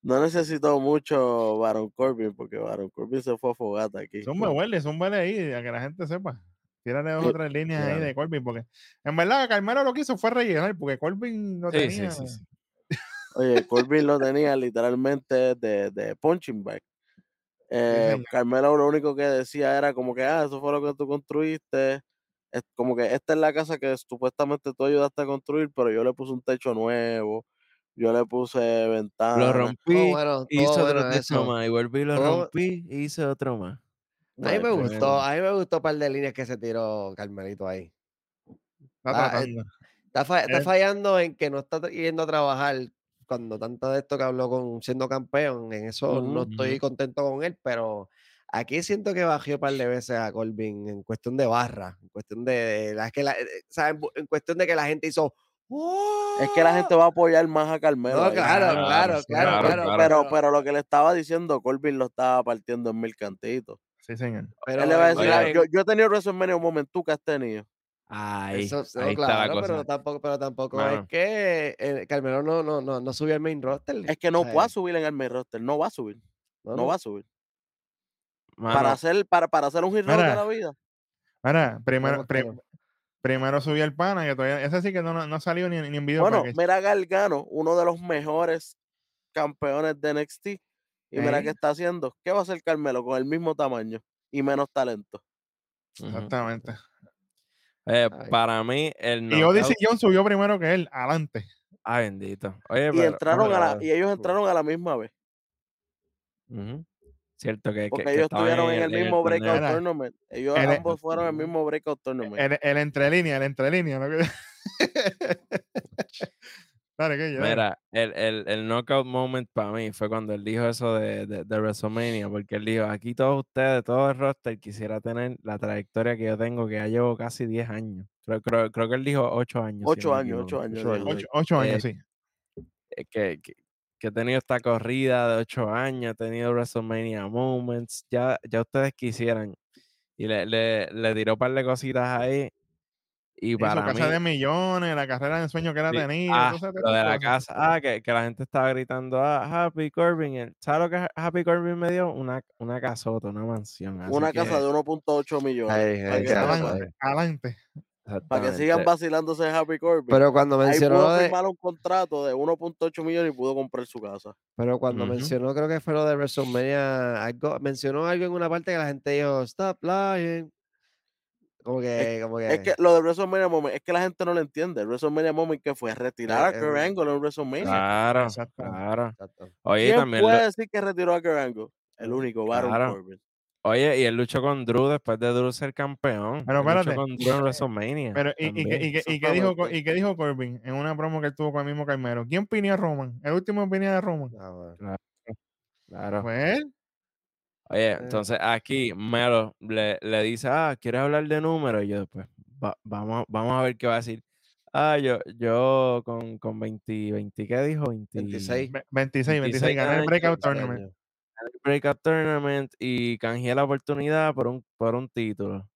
no necesitó mucho Baron Corbin, porque Baron Corbin se fue a fogata aquí. Son huele, son ahí, a que la gente sepa. Tírale dos o tres líneas ahí claro. de Corbin, porque en verdad Carmelo lo que hizo fue rellenar, porque Corbin no Sí, sí, tenía. sí, sí. Oye, Corbin lo tenía literalmente de, de punching bag. Eh. Carmelo lo único que decía era como que, ah, eso fue lo que tú construiste. Es como que esta es la casa que supuestamente tú ayudaste a construir, pero yo le puse un techo nuevo, yo le puse ventanas. Lo rompí, bueno, hice otro bueno techo más, y volví lo Todo- rompí, y hice otro más. A mí me gustó, a mí me gustó un par de líneas que se tiró Carmelito ahí. Está Ah, eh. Está, Él- fallando en que no está yendo a trabajar cuando tanto de esto que habló con siendo campeón. En eso no estoy contento con él, pero aquí siento que bajó un par de veces a Corbin en cuestión de barra, en cuestión de, de la- es que la- eh, eh, ¿saben? En cuestión de que la gente hizo. Es que la gente va a apoyar más a Carmelo. No, claro, Claro, claro, sí, claro, claro, claro, claro. Pero, pero lo que le estaba diciendo, Corbin lo estaba partiendo en mil cantitos. Sí, señor. pero Él le va a decir, "Ah, yo, yo he tenido WrestleMania un momento, tú que has tenido. Ahí, Eso, no, ahí está la claro, cosa. pero tampoco, pero tampoco es que eh, Carmelo no, no, no, no subió al main roster. Es que no va a subir en el main roster, no va a subir, no, no no. va a subir. Mano, Para hacer, para, para hacer un hero de Mira, la vida. Ahora, primero, Esperemos que pri- no. primero subió el pana, que todavía, ese sí que no, no, no ha salido ni, ni en video Bueno, package. mira Gargano, uno de los mejores campeones de NXT. Y mira qué está haciendo. ¿Qué va a hacer Carmelo con el mismo tamaño y menos talento? Exactamente. Eh, para mí, el Y Odyssey knockout- John subió primero que él, adelante. Ay, bendito. Oye, Y pero- entraron a la, pero- y ellos entraron a la misma vez. Cierto que, que- Porque que ellos estaban estuvieron en el mismo breakout Mira, tournament. Ellos el- ambos fueron Ujú. mismo breakout tournament. El, el entrelínea, el entrelínea. ¿no? [laughs] Dale, que yo. Mira, el, el, el knockout moment para mí fue cuando él dijo eso de, de, de WrestleMania, porque él dijo, aquí todos ustedes, todo el roster quisiera tener la trayectoria que yo tengo, que ya llevo casi 10 años. Creo, creo, creo que él dijo 8 años. si Ocho no me años, ocho equivoco. años. Ocho dijo. años. Ocho, ocho años, Eh, sí. eh, que, que, que he tenido esta corrida de 8 años, he tenido WrestleMania moments, ya, ya ustedes quisieran. Y le, le, le tiró un par de cositas ahí. Y su para mí, casa de millones, la carrera de ensueño que él ha Sí, tenido. ah, lo de la cosas. casa, ah, que, que la gente estaba gritando, ah, Happy Corbin, el- ¿sabes lo que Happy Corbin me dio? Una, una casota, una mansión. así Una que, casa de 1.8 millones. Ay, ay, que, sepan, Adelante, para que sigan vacilándose de Happy Corbin. Pero cuando Ahí mencionó pudo de, firmar un contrato de 1.8 millones y pudo comprar su casa. pero cuando mencionó, creo que fue lo de WrestleMania, algo, mencionó algo en una parte que la gente dijo, stop lying. Como que, como que, Es que lo de WrestleMania Moment, es que la gente no lo entiende. WrestleMania Moment que fue retirar a Kurt Angle en WrestleMania. Claro, Exacto. claro. exacto. Oye, ¿Quién también, lo- puede decir que retiró a Kurt Angle? El único, Baron Claro. Corbin. oye, y él luchó con Drew después de Drew ser campeón. Pero Él luchó espérate. con Drew en WrestleMania. Pero, ¿y, y, y, qué- y qué dijo, Co- Exactamente. ¿y qué dijo Corbin en una promo que él tuvo con el mismo Carmelo? ¿Quién pinía a Roman? El último pinía de Roman. Ah, bueno. Claro. Fue él. Oye, Eh. entonces aquí Melo le, le dice, ah, ¿quieres hablar de números? Y yo después, "Va- vamos, vamos a ver qué va a decir. Ah, yo, yo con, con 20, 20, ¿qué dijo? 20, 26. Ve- 26, 26. 26 Gané el Breakout 26 Tournament. años. el Breakout Tournament y canjeé la oportunidad por un, por un título.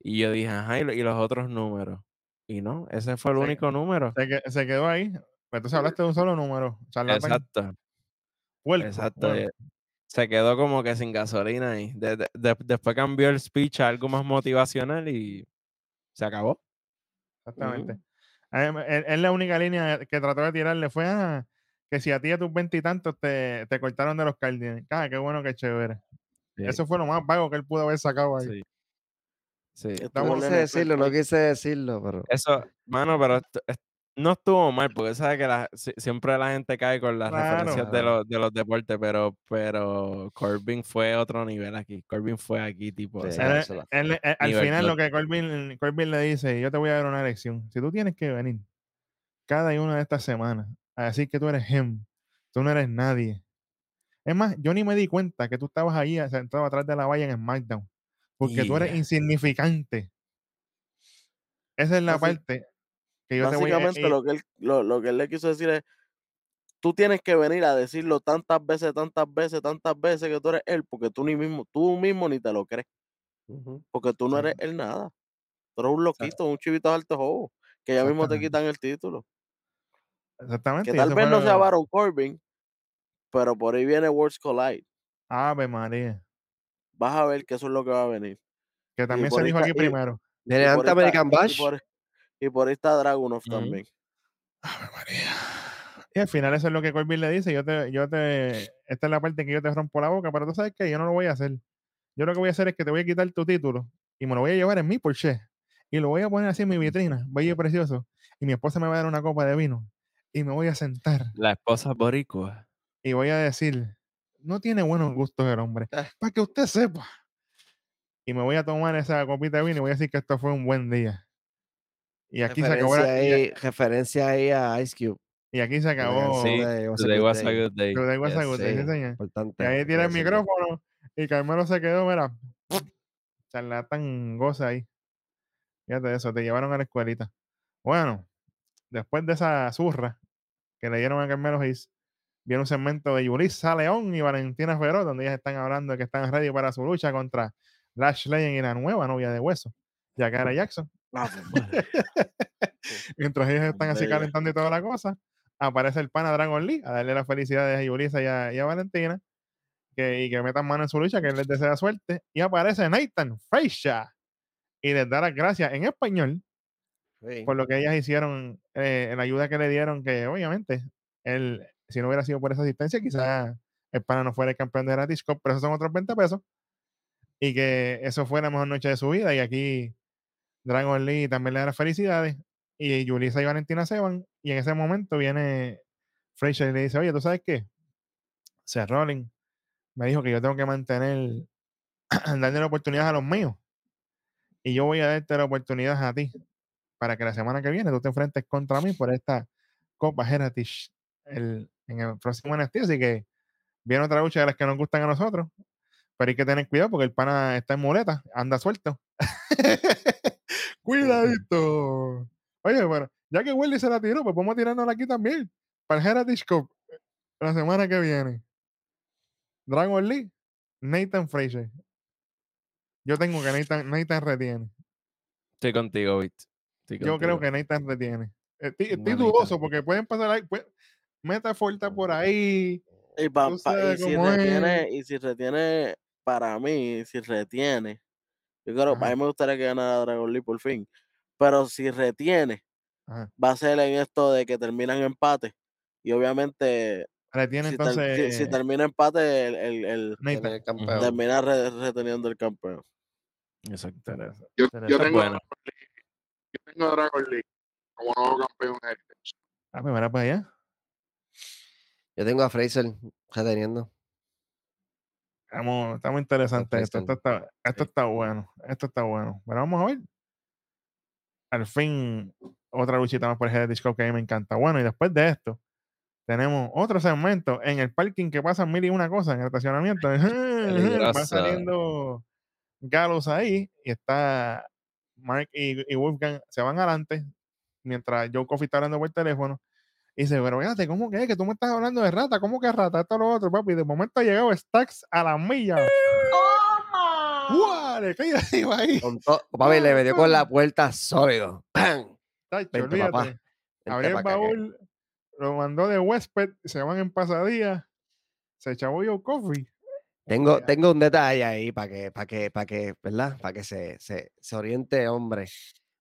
Y yo dije, ajá, y, lo- y los otros números. Y no, ese fue el único número. Se, que- se quedó ahí. Pues entonces hablaste de un solo número. Exacto, Puerco, exacto. Se quedó como que sin gasolina ahí. De- de- de- después cambió el speech a algo más motivacional y se acabó. Exactamente. A me- Él, él la única línea que trató de tirarle fue ah, que si a ti a tus veintitantos te, te cortaron de los Cardinals. Ah, qué bueno, qué chévere. Sí, Eso fue lo más vago que él pudo haber sacado ahí. sí. No quise la decirlo, no quise decirlo, pero. Eso, mano, pero esto- es- no estuvo mal, porque sabes que la- siempre la gente cae con las Claro. referencias de los, de los deportes, pero, pero Corbin fue otro nivel aquí. Corbin fue aquí, tipo, o Sí, sea, Él- se la- él- él- al Nivel final lo que Corbin, Corbin le dice, yo te voy a dar una lección. Si tú tienes que venir cada una de estas semanas a decir que tú eres him, tú no eres nadie. Es más, yo ni me di cuenta que tú estabas ahí sentado atrás de la valla en SmackDown. Porque tú eres insignificante. Esa es la parte que yo te voy a Básicamente lo que él, lo, lo que él le quiso decir es, tú tienes que venir a decirlo tantas veces, tantas veces, tantas veces que tú eres él, porque tú ni mismo, tú mismo ni te lo crees, porque tú no eres él nada. Tú eres un loquito, un chivito de alto jobo, que ya mismo te quitan el título. Exactamente. Que tal vez no lo- sea Baron Corbin, pero por ahí viene Worlds Collide. Ave María. Vas a ver que eso es lo que va a venir. Que también se dijo aquí y- primero. Está- American y Bash. por, y por ahí está Dragunov Ujú. también. Ave María. Y al final eso es lo que Corbin le dice. Yo te, yo te, esta es la parte en que yo te rompo la boca, pero tú sabes que yo no lo voy a hacer. Yo lo que voy a hacer es que te voy a quitar tu título y me lo voy a llevar en mi Porsche y lo voy a poner así en mi vitrina, bello y precioso. Y mi esposa me va a dar una copa de vino y me voy a sentar La esposa boricua. y voy a decir, no tiene buenos gustos el hombre, Ah. para que usted sepa. Y me voy a tomar esa copita de vino y voy a decir que esto fue un buen día. Y aquí se acabó. la- Referencia y, ahí, referencia ahí a Ice Cube. y aquí se acabó. Sí, Today was a good day. Today was a good day, importante. Y ahí tira el micrófono y Carmelo se quedó, mira, charlatán goza ahí. Fíjate eso, te llevaron a la escuelita. Bueno, después de esa zurra que le dieron a Carmelo Hayes, viene un segmento de Yulisa León y Valentina Ferro, donde ellas están hablando de que están ready para su lucha contra Lash Legend y la nueva novia de hueso, Yakara Jackson. Ah, [laughs] pues. [laughs] Mientras ellos están así calentando y toda la cosa, aparece el pana Dragon Lee a darle las felicidades a Yulisa y a, y a Valentina que, y que metan mano en su lucha, que les desea suerte. Y aparece Nathan Frazier y les da las gracias en español Sí. por lo que ellas hicieron, eh, la ayuda que le dieron, que obviamente él, si no hubiera sido por esa asistencia, quizás el pana no fuera el campeón de la Cup, pero esos son otros 20 pesos. Y que eso fue la mejor noche de su vida. Y aquí Dragon Lee también le da las felicidades. Y Yulisa y Valentina se van. Y en ese momento viene Fraser y le dice: Oye, ¿tú sabes qué? Seth Rollins me dijo que yo tengo que mantener, [clears throat] darle la a los míos. Y yo voy a darte la oportunidad a ti para que la semana que viene tú te enfrentes contra mí por esta Copa Heritage el- en el próximo NXT. Así que viene otra lucha de las que nos gustan a nosotros. Pero hay que tener cuidado porque el pana está en muleta, anda suelto. [laughs] Cuidadito. Oye, bueno, ya que Willy se la tiró, pues vamos a tirarnos aquí también. Para el Heritage Cup la semana que viene. Dragon Lee, Nathan Fraser. Yo tengo que Nathan, Nathan retiene. Estoy contigo, Bit. Estoy Yo creo que Nathan retiene. Estoy, dudoso porque pueden pasar ahí. pues, meta fuerte por ahí. Y, pa- Tú pa- y sabes si retiene, y si retiene, para mí, si retiene, yo creo, Ajá. a mí me gustaría que ganara Dragon Lee por fin. Pero si retiene, Ajá. va a ser en esto de que terminan empate. Y obviamente, Retiene si, ter- si- entonces si termina empate, el, el, el- campeón. termina re- reteniendo el campeón. Exacto. Yo, yo tengo, a bueno. Yo tengo a Dragon Lee como nuevo campeón Heritage. Ah, pues mira para allá. Yo tengo a Fraser reteniendo. Estamos, estamos interesantes. Esto, esto está, esto está bueno. Esto está bueno. Pero vamos a ver. Al fin, otra luchita más por el Cup que a mí me encanta. Bueno, y después de esto, tenemos otro segmento en el parking que pasan mil y una cosas en el estacionamiento. [laughs] [laughs] Va saliendo Gallows ahí y está Mark y, y Wolfgang se van adelante mientras Joe Coffee está hablando por teléfono. Y dice, pero fíjate, ¿cómo que es? Que tú me estás hablando de rata, ¿cómo que rata? Esto lo otro, papi. De momento ha llegado Stacks a la milla. ¡Guau! Le cae arriba ahí. Con papi, le metió con la puerta sólido. ¡Pam! [clears throat] Tacho, Vente, papá. olvídate. Vente Abrió el que- baúl, lo mandó de huésped, se van en pasadía. Se echó Joe Coffee. Tengo, tengo un detalle ahí para que, para que, para que, ¿verdad? Para que se, se, se oriente, hombre.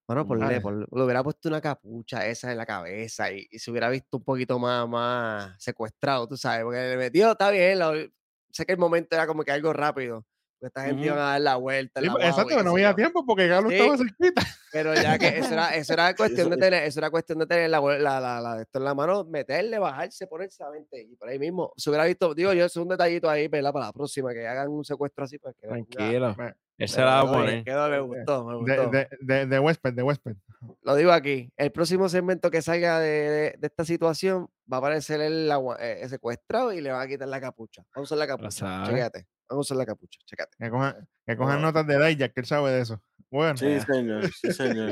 Bueno, ponle, ponle- le hubiera puesto una capucha esa en la cabeza y, y se hubiera visto un poquito más, más secuestrado, tú sabes, porque le metió, está bien, lo- sé que el momento era como que algo rápido, porque esta gente iba a dar la vuelta. Sí, la pues, guagua y exacto, no había tiempo porque Galo Sí. estaba cerquita. Pero ya que eso era, eso era [laughs] cuestión de tener, eso era cuestión de tener la, la, la, la- esto en la mano, meterle, bajarse, ponerse a 20 y por ahí mismo. Se hubiera visto, digo yo, es un detallito ahí, ¿verdad? Para la próxima, que hagan un secuestro así, pues que Tranquilo. Bueno, Él se Pero la va a quedó bien, poner. quedó, me gustó, me De, gustó. de, de, de huésped, de huésped. Lo digo aquí, el próximo segmento que salga de, de- esta situación va a aparecer el, eh, el secuestrado y le van a quitar la capucha. Vamos a usar la capucha, sabes. Vamos a usar la capucha, chécate. Que cojan, que cojan notas de Dijak, que él sabe de eso. Bueno, Sí, señor, sí, señor.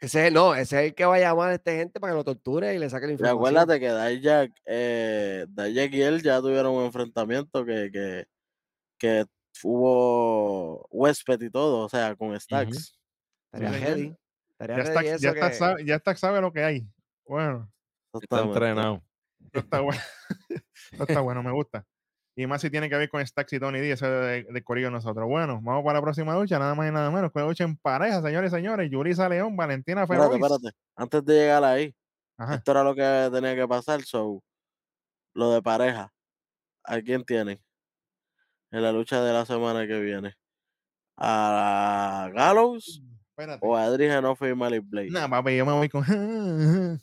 Ese es- no, ese es el que va a llamar a esta gente para que lo torture y le saque la Y información. acuérdate que Dijak, eh, Dijak y él ya tuvieron un enfrentamiento que, que, que hubo huésped y todo, o sea, con Stacks. Heavy. Estaría ya eso ya, que- sabe, ya está sabe lo que hay. Bueno, Está entrenado. esto está bueno. [laughs] Esto está bueno, me gusta. Y más si tiene que ver con Stacks y Tony D, ese de, de Corillo nosotros. Bueno, vamos para la próxima lucha, nada más y nada menos. Que lucha en pareja, señores y señores. Yurisa León, Valentina Espérate, Feroz. espérate. Antes de llegar ahí, Ajá. esto era lo que tenía que pasar, so, lo de pareja. ¿A quién tienen? En la lucha de la semana que viene. ¿A Gallows Espérate. o a Adri Genofe y Malik Blade? Nah, papi, yo me voy con [laughs]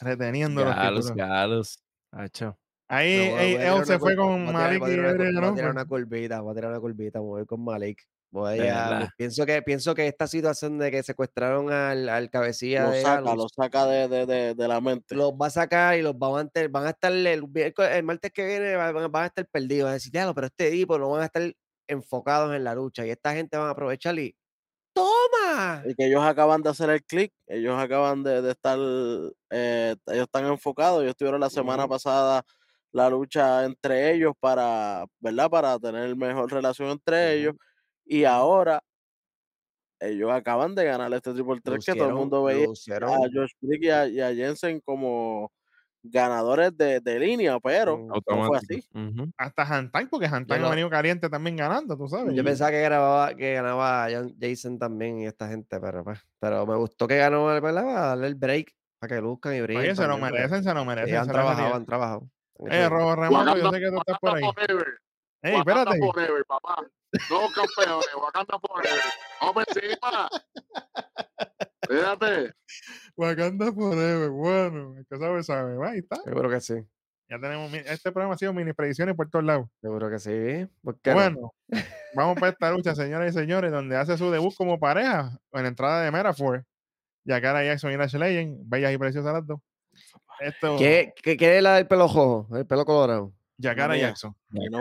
reteniendo los Galos, títulos. galos. Hacho. Ahí a él se fue con a Malik voy a y voy a tirar una curvita, voy a tirar una curvita, voy con Malik. Voy De a- verdad. pienso que pienso que esta situación de que secuestraron al, al cabecilla Lo de saca, lo saca de, de, de, de la mente. los va a sacar y los van a mantener, van a estar el, el martes que viene van, van- a estar perdidos, van a decir, "Diablo, pero este tipo no van a estar enfocados en la lucha y esta gente van a aprovechar y ¡Toma! Y que ellos acaban de hacer el click, ellos acaban de, de estar, eh, ellos están enfocados, ellos tuvieron la semana pasada la lucha entre ellos para, ¿verdad? Para tener mejor relación entre ellos. Y ahora ellos acaban de ganar este triple threat que todo el mundo veía a Josh Brick y a, y a Jensen como ganadores de, de línea, pero no fue así. Ujú. Hasta Hantai, porque Hantai no- ha venido caliente también ganando, tú sabes. Yo pensaba que grababa, que ganaba Jason también y esta gente, pero pues, pero me gustó que ganó, ¿verdad? Para darle el break, para que luzcan y brillen. Oye, se lo merecen, se lo merecen. han se lo trabajado, han trabajado. Eh. Robo Remoto, yo sé que tú estás por ahí. Ey, Wakanda espérate. forever, papá. Dos campeones, Wakanda forever. Vamos encima. Fíjate. Wakanda Forever, bueno, el que sabe, sabe. Ahí está. Seguro que sí, Ya tenemos, este programa ha sido mini predicciones por todos lados. seguro que sí. ¿Por qué no? Bueno, [laughs] vamos para esta lucha, señoras y señores, donde hace su debut como pareja en la entrada de Metaphor. Yakara Jackson y Nash Legend, bellas y preciosas las dos. Esto, ¿Qué, qué, qué es la del pelo rojo? El pelo colorado. Yakara mía. Jackson.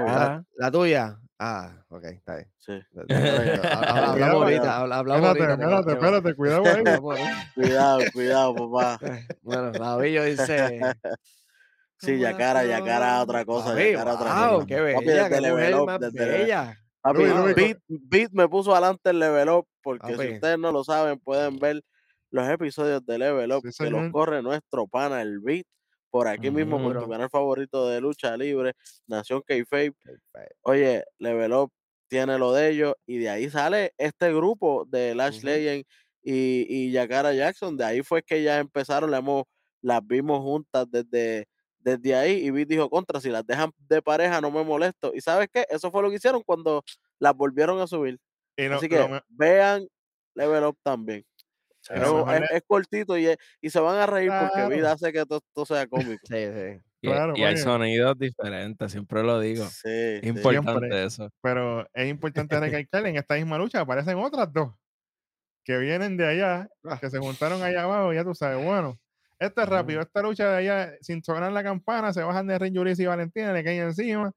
Cara. ¿La tuya? Ah, ok, está bien. sí. Hablamos [laughs] ahorita, habla- hablamos Espérate, ahorita. espérate, espérate, cuidado [laughs] ahí. Cuidado, cuidado, papá. [laughs] Bueno, Lavillo dice. Sí, "Como la Yacara, Yacara, flor". otra cosa, Yacara, otra wow, cosa. qué Papi, bella, qué Level mujer Up, más bella. Papi, Luis, Luis, Beat, Beat me puso adelante el level up, porque Papi. si ustedes no lo saben, pueden ver los episodios de Level Up, Sí, que los corre nuestro pana, el Beat, por aquí mismo, por tu canal favorito de lucha libre, Nación K-Fape. Oye, Level Up tiene lo de ellos, y de ahí sale este grupo de Lash. Legend y, y Yakara Jackson, de ahí fue que ya empezaron, la hemos, las vimos juntas desde, desde ahí, y Beat dijo, contra, si las dejan de pareja no me molesto, y ¿sabes qué? Eso fue lo que hicieron cuando las volvieron a subir. Así que me- vean Level Up también. Y Es, cortito y, es- y se van a reír porque vida hace que todo, todo sea cómico. Sí, sí. Y, Claro, y hay sonidos diferentes, siempre lo digo. Sí, Es importante Siempre. eso. pero es importante recalcar en esta misma lucha aparecen otras dos que vienen de allá, Ah. que se juntaron allá abajo, ya tú sabes, bueno, esto es rápido, esta lucha de allá, sin sonar la campana, se bajan de ring Yurisi y Valentina, le caen encima,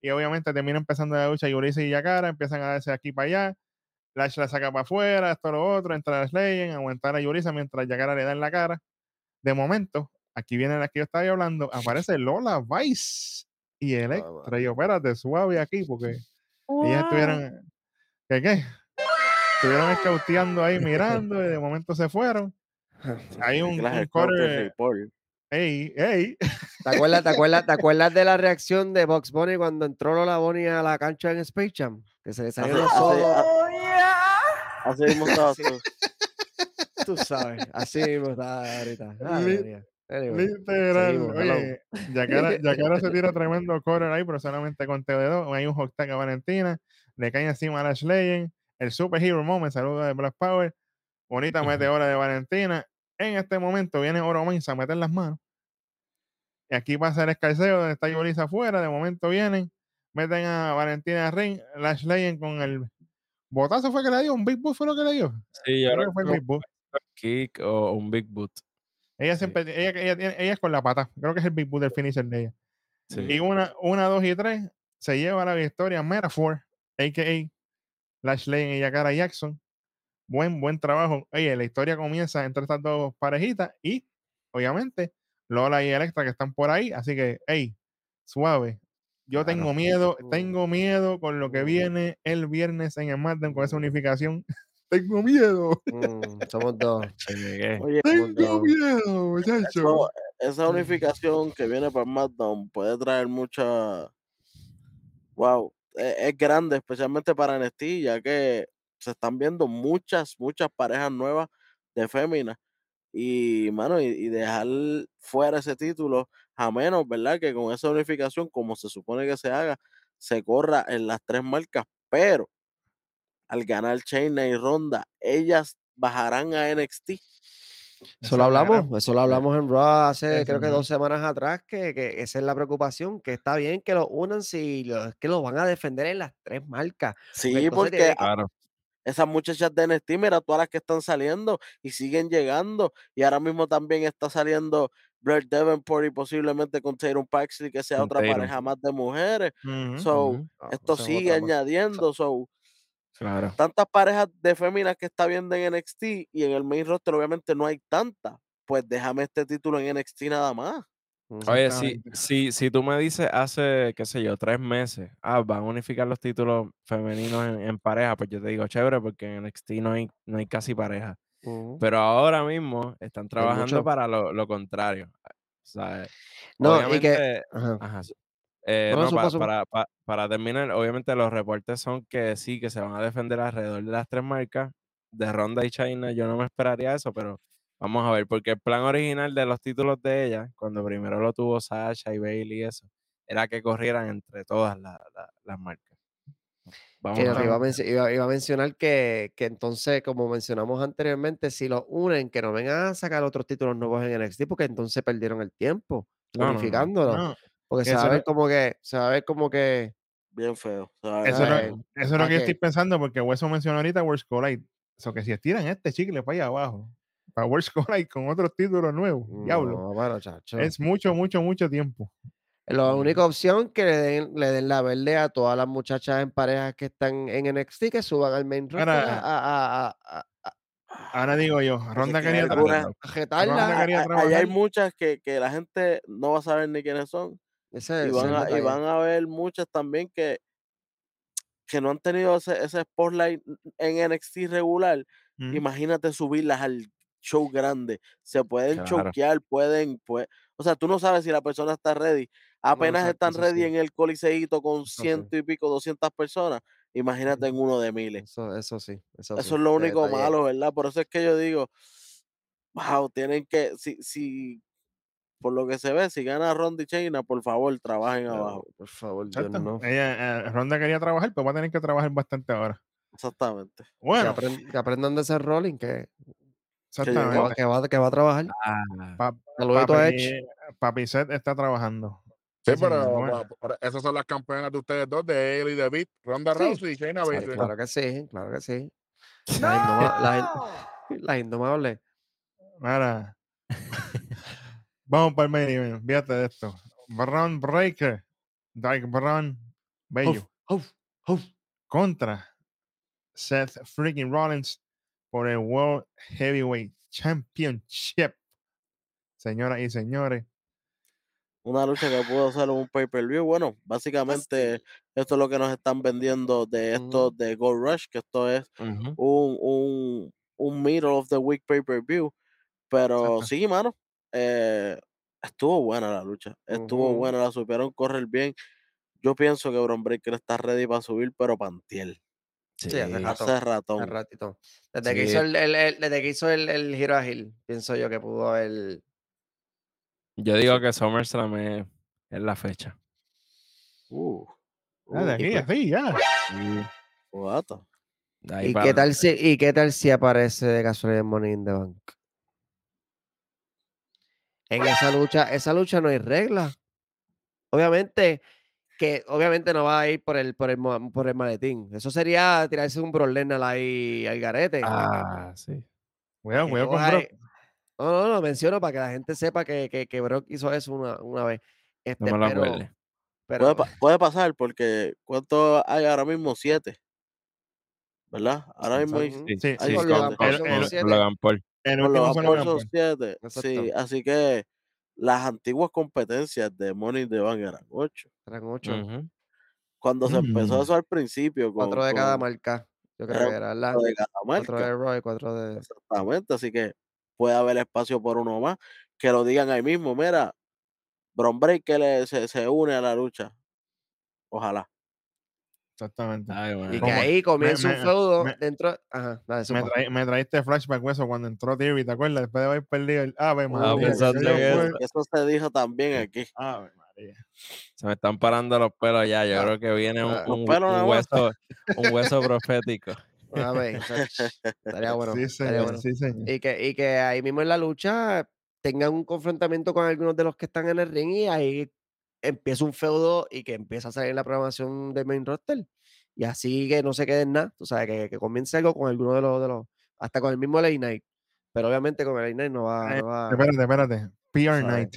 y obviamente termina empezando la lucha Yurisi y Yakara, empiezan a darse aquí para allá, Lash la saca para afuera, esto lo otro, entra Lash Legend, aguantar a Yurisa mientras Yakara le da en la cara. De momento, aquí viene la que yo estaba hablando, aparece Lola Vice y [laughs] Electra. Y yo, espérate, suave aquí, porque ellas estuvieron. ¿Qué qué? Estuvieron escauteando ahí mirando y de momento se fueron. [laughs] Hay un, un Report. ey, ey. ¿Te acuerdas, te, acuerdas, ¿Te [laughs] acuerdas de la reacción de Box Bunny cuando entró Lola Bunny a la cancha en Space Jam? Que se le salieron Así- los ojos. Así mismo [laughs] estabas tú. Tú sabes, así mismo está ahorita. [laughs] Ay. Anyway, Literal. Oye, Yacara, [laughs] Yacara se tira tremendo corner ahí, pero solamente con TD2. Hay un hot tag a Valentina. Le cae encima a Lash Legend. El Superhero Moment, saluda de Black Power. Bonita meteora de Valentina. En este momento viene Oro Mensa a meter las manos. Y aquí pasa el escalceo donde está Yolisa afuera. De momento vienen, meten a Valentina Ring. Lash Legend con el botazo fue que le dio. Un Big Boot fue lo que le dio. Sí, yo Creo que fue que Big Boot. un kick o un big boot. Ella Sí. siempre, ella, ella, ella es con la pata. Creo que es el Big Boot del finisher de ella. Sí. Y una, una, dos y tres se lleva la victoria Metaphor, a.k.a. Lash Lane y Yakara Jackson. Buen, buen trabajo. Oye, la historia comienza entre estas dos parejitas y, obviamente, Lola y Electra que están por ahí. Así que, hey, suave. Yo Claro. tengo miedo, Mm. tengo miedo con lo que viene el viernes en el SmackDown con esa unificación. [laughs] tengo miedo. Mm, somos dos. Oye, Tengo miedo, muchacho. eso- esa unificación que viene para SmackDown puede traer mucha. Wow, e- es, grande, especialmente para NXT, ya que se están viendo muchas, muchas parejas nuevas de féminas. Y, mano, y, y dejar fuera ese título, a menos, ¿verdad? Que con esa unificación, como se supone que se haga, se corra en las tres marcas, pero al ganar Shayna y Ronda, ellas bajarán a NXT. Eso lo hablamos, eso lo hablamos en Raw hace creo que dos semanas atrás, que, que esa es la preocupación, que está bien que lo unan si lo, es que lo van a defender en las tres marcas. Sí, entonces porque tiene que- Claro. esas muchachas de NXT, mira todas las que están saliendo y siguen llegando. Y ahora mismo también está saliendo Blair Davenport y posiblemente con Tatum Paxley, que sea Con otra Tatum. pareja más de mujeres. So, Ah, esto sigue añadiendo. So, Claro. tantas parejas de féminas que está viendo en NXT y en el main roster obviamente no hay tantas. Pues déjame este título en NXT nada más. Oye, si, si, si tú me dices hace, qué sé yo, tres meses, ah, van a unificar los títulos femeninos en, en pareja, pues yo te digo chévere, porque en NXT no hay, no hay casi pareja. Pero ahora mismo están trabajando para lo, lo contrario. Sea, No, y que. ajá. Eh, No, no, para, pa- para terminar, obviamente los reportes son que sí, que se van a defender alrededor de las tres marcas. De Ronda y China, yo no me esperaría eso, pero vamos a ver, porque el plan original de los títulos de ella, cuando primero lo tuvo Sasha y Bailey y eso, era que corrieran entre todas la- la- las marcas. Vamos Que a iba, a iba- iba a mencionar que, que entonces, como mencionamos anteriormente, si los unen, que no vengan a sacar otros títulos nuevos en NXT, porque entonces perdieron el tiempo No, no, no. unificándolo. No, Porque que se va ver como que, se va a ver como que. Bien feo. ver Eso, eso es lo ¿pa' que yo estoy pensando porque Hueso mencionó ahorita World Collide. Eso que si estiran este chicle para allá abajo, para World Collide con otros títulos nuevos, diablo, No, bueno, es mucho, mucho, mucho tiempo. La única opción que le den, le den la verde a todas las muchachas en parejas que están en NXT que suban al main roster Ahora- a, a, a, a, a- Ahora digo yo, Ronda que quería hay tra- algunas- a Ronda jetarla. quería A- a- Allá hay trabajar. muchas que, que la gente no va a saber ni quiénes son. Ese, Y van, a, y van a ver muchas también que, que no han tenido ese, ese spotlight en NXT regular. Mm. Imagínate subirlas al show grande. Se pueden Claro. choquear, pueden, pues, o sea, tú no sabes si la persona está ready. Apenas exacto, están ready sí. en el coliseíto con Eso sí. ciento y pico, 200 personas. Imagínate en uno de miles. Eso, eso sí. Eso, Eso sí, es lo único detalle. malo, ¿verdad? Por eso es que yo digo, wow, tienen que, si, si, por lo que se ve, si gana Ronda y Chaina, por favor, trabajen abajo. por favor, Dios no. Ella, eh, Ronda quería trabajar, pero va a tener que trabajar bastante ahora. Exactamente. Que, Bueno, que aprendan de ese rolling que, que, exactamente. va, que, va, que va a trabajar. Ah, Pa- Saludito a Edge. Papi Seth está trabajando. Sí, Sí, pero pa- esas son las campeonas de ustedes dos, de Ailey y de Beat, Ronda Sí. Rousey y Shayna Baszler. claro que sí, claro que sí. Las, indoma- las in- las indomables. Mira. Vamos para el event. Fíjate de esto. Braun Breaker. Dark Braun. Bello. Uf, uf. Contra Seth freaking Rollins por el World Heavyweight Championship. Señoras y señores. Una lucha que pudo ser un pay-per-view. Bueno, básicamente esto es lo que nos están vendiendo de esto de Gold Rush, que esto es un, un, un middle of the week pay-per-view. Pero Exacto. sí, mano, eh, estuvo buena la lucha. Estuvo buena, la supieron correr bien. Yo pienso que Bron Breaker está ready para subir, pero pantiel. Sí, hace rato. Hace Hace ratón. ratito. Desde que hizo el, el- el- desde que hizo el, el giro Hill, pienso yo que pudo haber. Yo digo que SummerSlam es, es la fecha. Uh, Ah, de uh, aquí, pues así, ya. ahí ¿Y para qué, tal si, ¿Y qué tal si aparece de casualidad en Money in the Bank? En esa lucha, esa lucha no hay regla. Obviamente, que obviamente no va a ir por el, por el, por el maletín. Eso sería tirarse un Lesnar ahí al garete. Ah, sí. Cuidado, cuidado con Brock. No, no, lo menciono para que la gente sepa que, que, que Brock hizo eso una, una vez. Este, No me lo pero, Puede, pa- puede pasar porque ¿cuánto hay ahora mismo? Siete. ¿Verdad? Ahora mismo hay. Sí, Sí, Hay sí, con siete. Logan Paul El- el- siete. Logan Paul. El último son siete. Sí, así que las antiguas competencias de Money the Bank eran ocho. Eran ocho. Cuando se empezó [laughs] eso al principio con, Cuatro de cada con marca. Yo creo Era que era, ¿verdad? cuatro de cada Cuatro marca. de Raw y cuatro de. Exactamente, así que puede haber espacio por uno más. Que lo digan ahí mismo, mira, Bron Breaker se, se une a la lucha. Ojalá. Exactamente. Ay, Y que ahí comienza me- un feudo me- dentro. Ajá, dale, Me, me traíste flashback eso cuando entró Theory, ¿te acuerdas? Después de haber perdido el Ave María. yo en fue- eso. Eso se dijo también aquí. Ave María. Se me están parando los pelos ya. Yo Ah, creo que viene un, ah. Un- un más. hueso, un hueso profético. [laughs] A ver, esa- estaría bueno. sí, estaría señor, bueno. sí, señor. Y que, y que ahí mismo en la lucha tengan un confrontamiento con algunos de los que están en el ring y ahí empieza un feudo y que empieza a salir la programación del main roster. Y así que no se quede en nada, tú sabes, que, que comience algo con alguno de los, de los, hasta con el mismo Late Night. Pero obviamente con el Late Night no va, Eh, no va Espérate, espérate. PR ¿sabes? Night.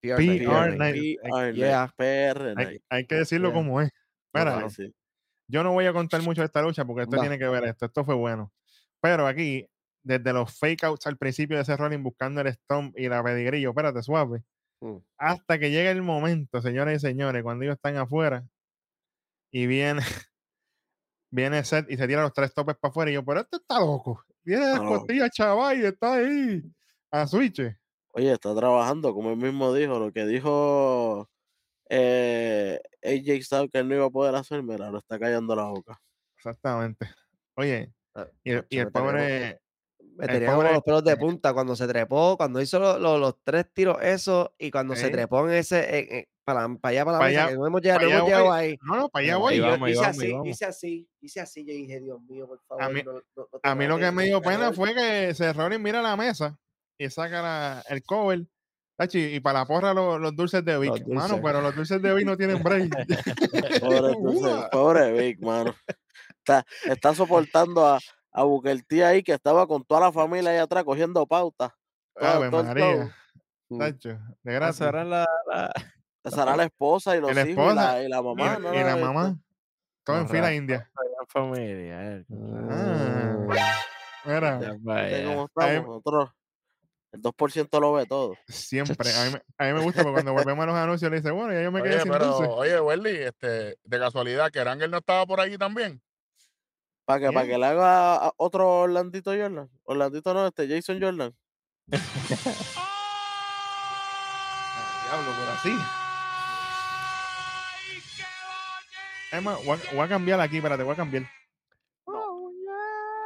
PR PR Night, PR Night. PR Yeah. Night, PR Hay, Night. hay que decirlo Yeah. como es. Mira. Sí, sí. Yo no voy a contar mucho de esta lucha porque esto tiene que ver esto. Esto fue bueno. Pero aquí, desde los fake outs al principio de ese rolling buscando el stomp y la pedigrillo, espérate, suave. Mm. Hasta que llegue el momento, señores y señores, cuando ellos están afuera y viene, [laughs] viene Seth y se tira los tres topes para afuera. Y yo, pero este está loco. Viene de Está loco. costilla, chaval, y está ahí a switch. Oye, está trabajando, como él mismo dijo, lo que dijo eh, AJ Styles que él no iba a poder hacer, mira, lo está callando la boca. Exactamente. Oye, Ah, y el, y pobre. Me tenía como los pelos de punta cuando se trepó, cuando hizo lo- lo- los tres tiros eso y cuando se trepó en ese, para, para allá, para la mesa, allá- que no hemos llegado, no hemos llegado ahí. No, no, para allá voy. Yo vamos, hice vamos, así, vamos. hice así, hice así, yo dije, Dios mío, por favor. A mí- no- no- no te A mí lo que me dio pena favor". fue que se Rollins mira la mesa y saca la- el cover. Tachi, Y para la porra lo- los, dulces de Vic. Los Mano, dulces. pero los dulces de Vic no tienen break. [laughs] [laughs] Pobre, entonces, pobre Vic, mano. Está, está soportando a, a T ahí que estaba con toda la familia ahí atrás cogiendo pauta. todo- Ave todo María. show. Mm. tacho, de gratis. será la, la- Esa era la esposa y los la hijos y esposa la, y la Y, mamá. la- ¿no? y la mamá. Todo en fila india. la familia. eh. Ah. Mira, Ya ¿viste vaya. estamos? Nosotros, el 2% lo ve todo. siempre. A mí, me- a mí me gusta porque cuando volvemos a los anuncios le dice, bueno, ya yo me quedé Oye, sin pero, dulce. oye, Welly, este, de casualidad, que Rangel no estaba por allí también. Para que, para que le haga a otro Orlandito Jordan. Orlandito no, este Jason Jordan. [laughs] Diablo, por así. Más, voy a, voy a cambiar aquí, espérate, voy a cambiar.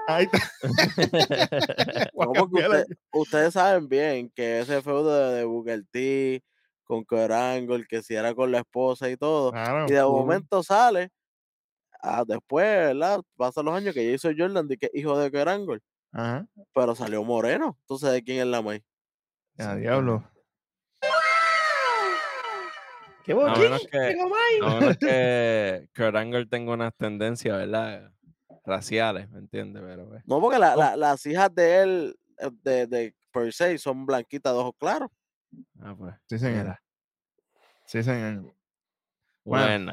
[laughs] Ahí está. A No, usted- ustedes saben bien que ese feudo de, de Booker T con Kurt Angle, que si era con la esposa y todo. Claro. Y de momento sale, ah, después, ¿verdad? Pasan los años que Jason Jordan, de que hijo de Kurt Angle, Ajá. pero salió moreno. Entonces, ¿de quién es la maíz? Ya, diablo. ¡Qué A bonito! menos [laughs] que, a menos que Kurt Angle tenga unas tendencias, ¿verdad? Raciales, ¿me entiendes? Pero, pues, No, porque la- la- las hijas de él, eh, de, de per se, son blanquitas de ojos claros. ah, pues, Sí, señor. mira. Sí, señor. Bueno, Bueno,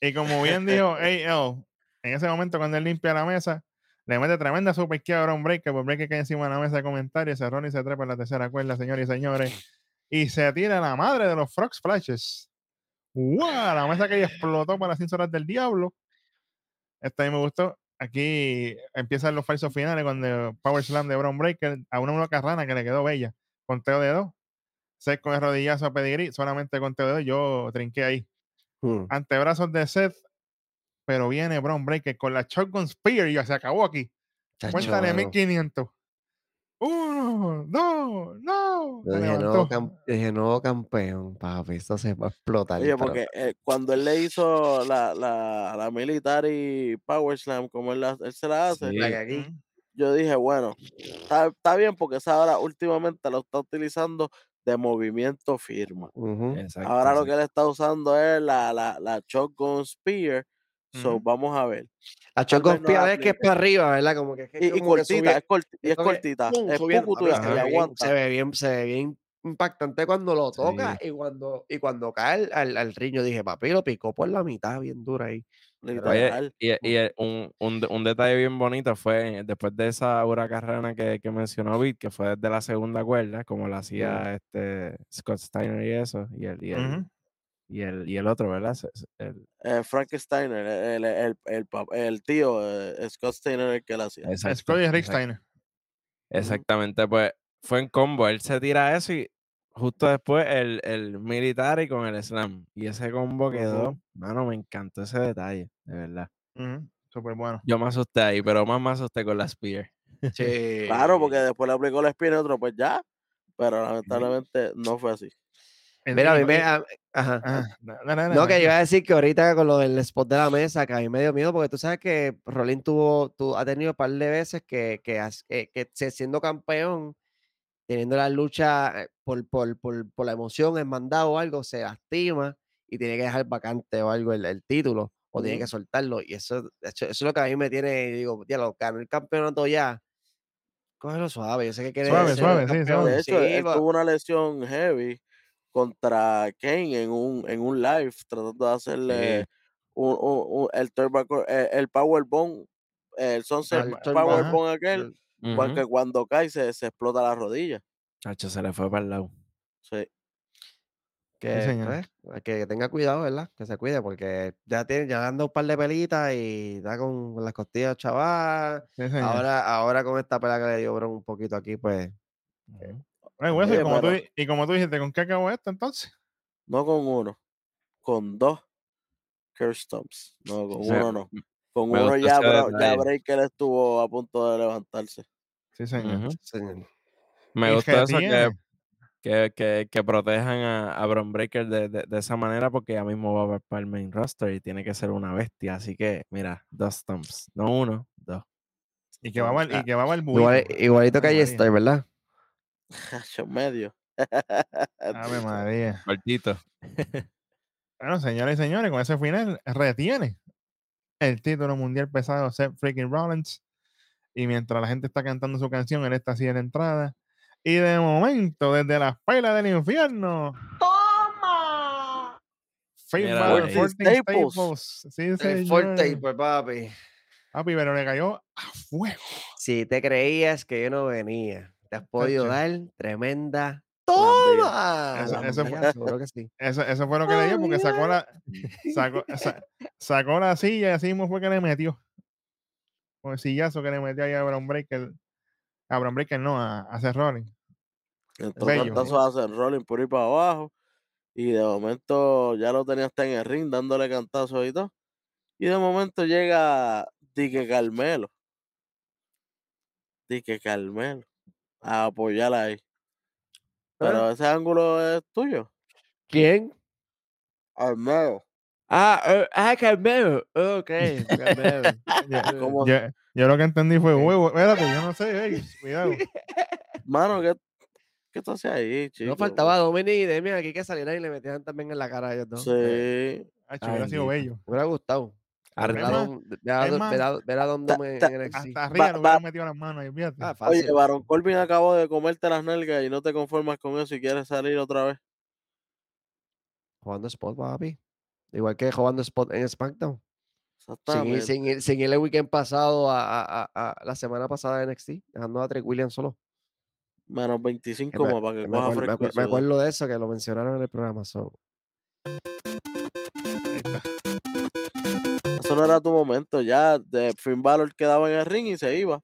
Y como bien [laughs] dijo AL, en ese momento cuando él limpia la mesa, le mete tremenda super a Brown Breaker, por Breaker cae encima de la mesa de comentarios, se y se trepa en la tercera cuerda, señores y señores, y se tira la madre de los Frog Splashes. ¡Wow! La mesa que explotó para las 100 horas del diablo. Esta a mí me gustó. Aquí empiezan los falsos finales cuando Power Slam de Brown Breaker a una loca rana que le quedó bella. Conteo de dos. Seth con el rodillazo a pedigrí, solamente conteo de dos. Yo trinqué ahí Mm. antebrazos de Seth, pero viene Brown Breaker con la Shotgun Spear y ya se acabó aquí. Cuéntale mano. 1500. Uno, dos, no. Yo Se dije, levantó. nuevo, cam- dije, nuevo campeón, papi, esto se va a explotar. Oye, porque eh, cuando él le hizo la, la, la Military Power Slam, como él, la- él se la hace, Sí. aquí, yo dije, bueno, está, está bien porque esa ahora últimamente lo está utilizando de movimiento firma. exacto, Ahora lo que él está usando es la, la, la Shotgun Spear. So, vamos a ver. La Chocon no es que es para arriba, ¿verdad? Como que, que Y, y como que cortita, subie- es, corti- y es que, cortita. ¡pum! Es papi, y se, y ve bien, aguanta. se ve bien, se ve bien impactante cuando lo toca y cuando y cuando cae al, al, al ring, yo dije, papi, lo picó por la mitad, bien dura ahí. Oye, y, y el- un, un, de- un detalle bien bonito fue después de esa huracarrana que, que mencionó Vic, que fue desde la segunda cuerda, como lo hacía este Scott Steiner y eso, y el, y el, Ujú. Y el, y el otro, ¿verdad? Se- se- el- Eh, Frankenstein, el, el, el, el, el tío eh, Scott Steiner, el que lo hacía. exacto, Scotty Rick exacto. Steiner. Exactamente, pues fue en combo. Él se tira eso y justo después el, el military con el slam. Y ese combo quedó, mano, me encantó ese detalle, de verdad. Ujú, Súper bueno. Yo me asusté ahí, pero más me asusté con la spear. [laughs] Claro, porque después le aplicó la espina y otro, pues ya. Pero lamentablemente no fue así. Mira, a mí me. a- ajá. ah, dale, dale, No, que dale. iba a decir que ahorita con lo del spot de la mesa, que a mí me dio miedo, porque tú sabes que Rolín tuvo, tu- ha tenido un par de veces que, que, has- que, que siendo campeón, teniendo la lucha eh, por, por, por, por la emoción, el mandado o algo, se lastima y tiene que dejar vacante o algo el, el título, o tiene que soltarlo. Y eso, eso, eso es lo que a mí me tiene, digo, ya lo ganó el campeonato ya. Cógelo suave, yo sé que quiere Suave, ser suave, sí, suave. De hecho, sí, él va- tuvo una lesión heavy contra Kane en un, en un live, tratando de hacerle un, un- un- el, eh, el Powerbomb, el Sunset Ajá. Powerbomb aquel, el- porque cuando cae se, se explota la rodilla. Hacho, se le fue para el lado. Sí. Que, señor. pues, que tenga cuidado, ¿verdad? Que se cuide, porque ya tiene, ya anda un par de pelitas y está con, con las costillas chaval. Sí. Ahora, ahora con esta pelea que le dio Bron un poquito aquí, pues. Y como, tú, pero- di- y como tú dijiste, ¿con qué acabó esto entonces? No con uno, con dos curse stomps. No, [laughs] con Sí. uno no. Con Me uno ya, Bro- ya. Breaker estuvo a punto de levantarse. Sí, señor. Me que eso que, tiene. que, que, que protejan a, a Bron Breaker de, de, de esa manera porque ya mismo va a ver para el main roster y tiene que ser una bestia. Así que, mira, dos stumps. No uno, dos. Y que va a y que va a Igual- igualito que está, ¿verdad? [laughs] Hacho, medio. Ave [laughs] María. Cortito. Bueno, señoras y señores, con ese final retiene el título mundial pesado Seth freaking Rollins. Y mientras la gente está cantando su canción, él está así en la entrada. Y de momento, desde la pela del infierno. ¡Toma! Mira. Fortin Staples. Staples. Sí, pues papi. Papi, pero le cayó a fuego. Si te creías que yo no venía, te has podido dar tremenda. ¡Toma! Eso- eso fue- que sí. Eso, eso fue lo que le dio porque sacó la, sacó, sa- sacó la silla y así mismo fue que le metió. Con el sillazo que le metió ahí a Brown Breaker. A Brown Breaker no, a, a Seth Rollins. Cantazos a hacer rolling por ir para abajo. Y de momento ya lo tenía hasta en el ring dándole cantazos y todo. Y de momento llega Dique Carmelo. Dique Carmelo. A apoyarla ahí. Pero ese ángulo es tuyo. ¿Quién? Carmelo. Ah, eh, ah, Carmelo. Ok, [laughs] Carmelo. Yo, [laughs] yo- yo lo que entendí fue huevo. Espérate, yo no sé, ey, cuidado. [laughs] Mano, ¿qué, qué tú haces ahí, chico? No faltaba Dominic y Demian aquí que salieran y le metieran también en la cara a ellos dos. Sí. Eh, Ay, Ay, hubiera sido bello. me hubiera gustado. Ar- Ver Es a más, Dom- ver a es Dom- más, ver a- ver a Dom ta- Dom en ta- en NXT. Hasta arriba va- hubieran metido las manos ahí, fíjate. Ah, Oye. Baron Corbin acabó de comerte las nalgas y no te conformas con eso y quieres salir otra vez. Jugando spot, papi. Igual que jugando spot en SmackDown. Sin sin, ir, sin ir el weekend pasado a, a- a- a la semana pasada de NXT, dejando a Trick Williams solo. Menos Que 25 me, más para que me coja me me acuerdo de eso, que lo mencionaron en el programa. so. No era [laughs] tu momento. Ya de Finn Balor quedaba en el ring y se iba.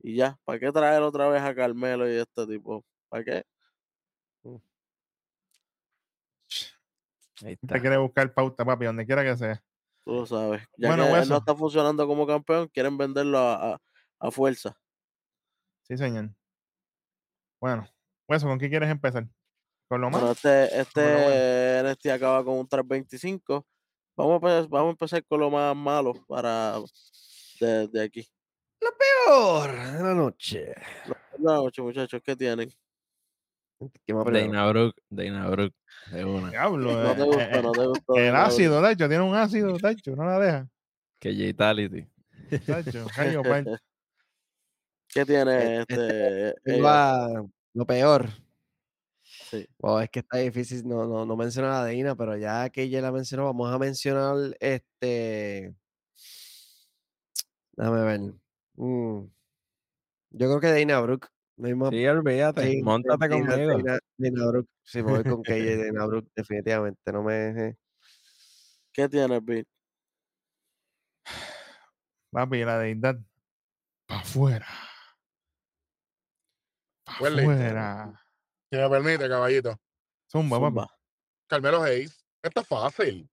Y ya, ¿para qué traer otra vez a Carmelo y este tipo? ¿Para qué? [sniffs] Ahí Te está. quiere buscar pauta, papi, donde quiera que sea. Tú lo sabes. Ya Bueno, que él no está funcionando como campeón, quieren venderlo a, a- a fuerza. Sí, señor. Bueno, Hueso, ¿con qué quieres empezar? ¿Con lo más? Bueno, este, bueno. este NXT acaba con un 325. Vamos a, empezar, vamos a empezar con lo más malo para de, de aquí. Peor de la noche. Buenas noches, muchachos. ¿Qué tienen? ¿Quién va primero? Dana Brooke, Dana Brooke, de una. Diablo, No eh, te eh, gustó, eh, no te gustó. el Dana ácido, Tacho, tiene un ácido, Tacho, no la deja. Que Jitality. Tacho, callo, [laughs] pancho. ¿Qué tiene Eh, este? Lo peor. Sí. Wow, es que está difícil no, no, no mencionar a Deina, pero ya que ella la mencionó, vamos a mencionar este. Déjame ver. Mm. Yo creo que Deina Brooke. No Sí, olvídate. sí, Móntate Dana- conmigo. Brooke. Sí, me voy con [laughs] y Dana Brooke, definitivamente. No me. eh. ¿Qué tiene, Bill? Papi, la deidad. Pa' afuera. Pa' afuera. Si me permite, caballito. Zumba. Zumba. Carmelo Hayes. Esto es fácil.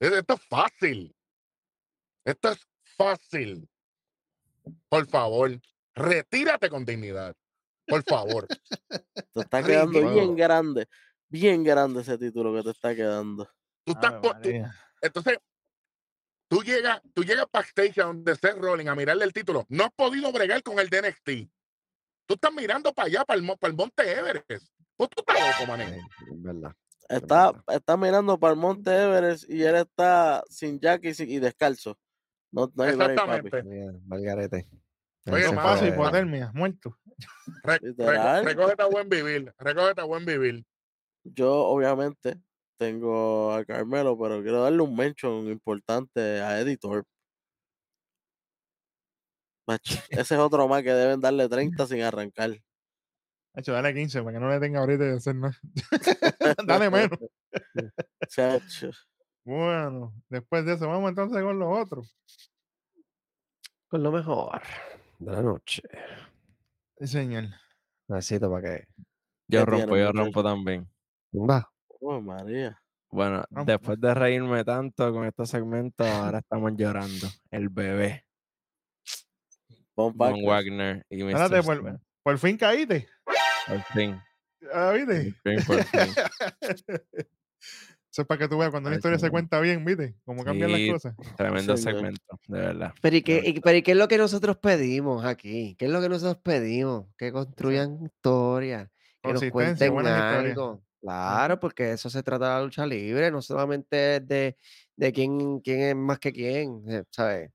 Es- Esto es fácil. Esto es fácil. Por favor, retírate con dignidad. Por favor. [laughs] Te está quedando Ridículo. bien grande. bien grande ese título que te está quedando. Tú estás Ave po- tú- entonces, tú llegas, tú llegas backstage a donde Seth Rollins a mirarle el título. No has podido bregar con el de NXT. Tú estás mirando para allá, para el, mo- para el Monte Everest. Pues tú estás loco, mané. Eh, es verdad. Está, está mirando para el Monte Everest y él está sin jacket y, sin- y descalzo. No, no hay. Exactamente. Valgarete. Oye, paso, hipotermia, muerto. Re- reco- recógete a buen vivir. Recógete a buen vivir. Yo, obviamente, tengo a Carmelo, pero quiero darle un mention importante a Editor. [laughs] Ese es otro más que deben darle 30 sin arrancar. Hecho, dale 15 para que no le tenga ahorita de hacer nada. [laughs] dale [laughs] menos. Chacho. Bueno, después de eso, vamos entonces con los otros. Con lo mejor de la noche. Sí, señor. Necesito para que. Yo ¿Qué tiene, rompo, yo rompo también. Va. Oh, María. Bueno, Vamos. después de reírme tanto con estos segmentos, ahora estamos llorando. El bebé, Von Wagner. Wagner y Mr. Espérate, por, fin caíste. Por fin, Ah, por ¿Viste? fin, por fin. [laughs] Eso es para que tú veas cuando una Ay, historia se cuenta bien, ¿viste? Cómo cambian Sí. las cosas. Tremendo segmento, de verdad. Pero ¿y, qué, y- pero ¿y qué es lo que nosotros pedimos aquí? ¿Qué es lo que nosotros pedimos? Que construyan historia, que nos cuenten buenas historias. algo. Claro, porque eso se trata de la lucha libre, no solamente de, de quién, quién es más que quién, eh, ¿sabes?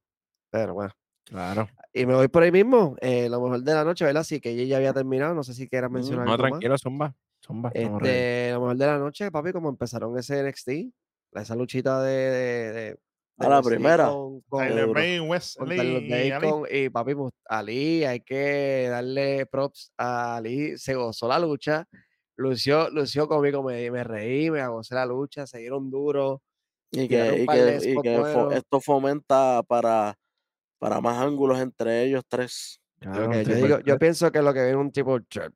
Pero bueno. Claro. Y me voy por ahí mismo, eh, lo mejor de la noche, ¿verdad? Así que ella ya había terminado, no sé si quieras mencionar No, algo más. tranquilo, zumba. Zumba, ready. Este, lo mejor de la noche, papi, como empezaron ese NXT, esa luchita de, de, de- A la primera. con, con- Tyler duro. Bate, con Wesley Carlos y Ali. Bacon y papi Mus- Ali, hay que darle props a Ali, se gozó la lucha, lució, lució conmigo, me, me reí, me gocé la lucha, se dieron duro, Y que, y que, y que fo- esto fomenta para, para más ángulos entre ellos tres. Claro, yo, digo, yo threat. pienso que lo que viene es un tipo threat,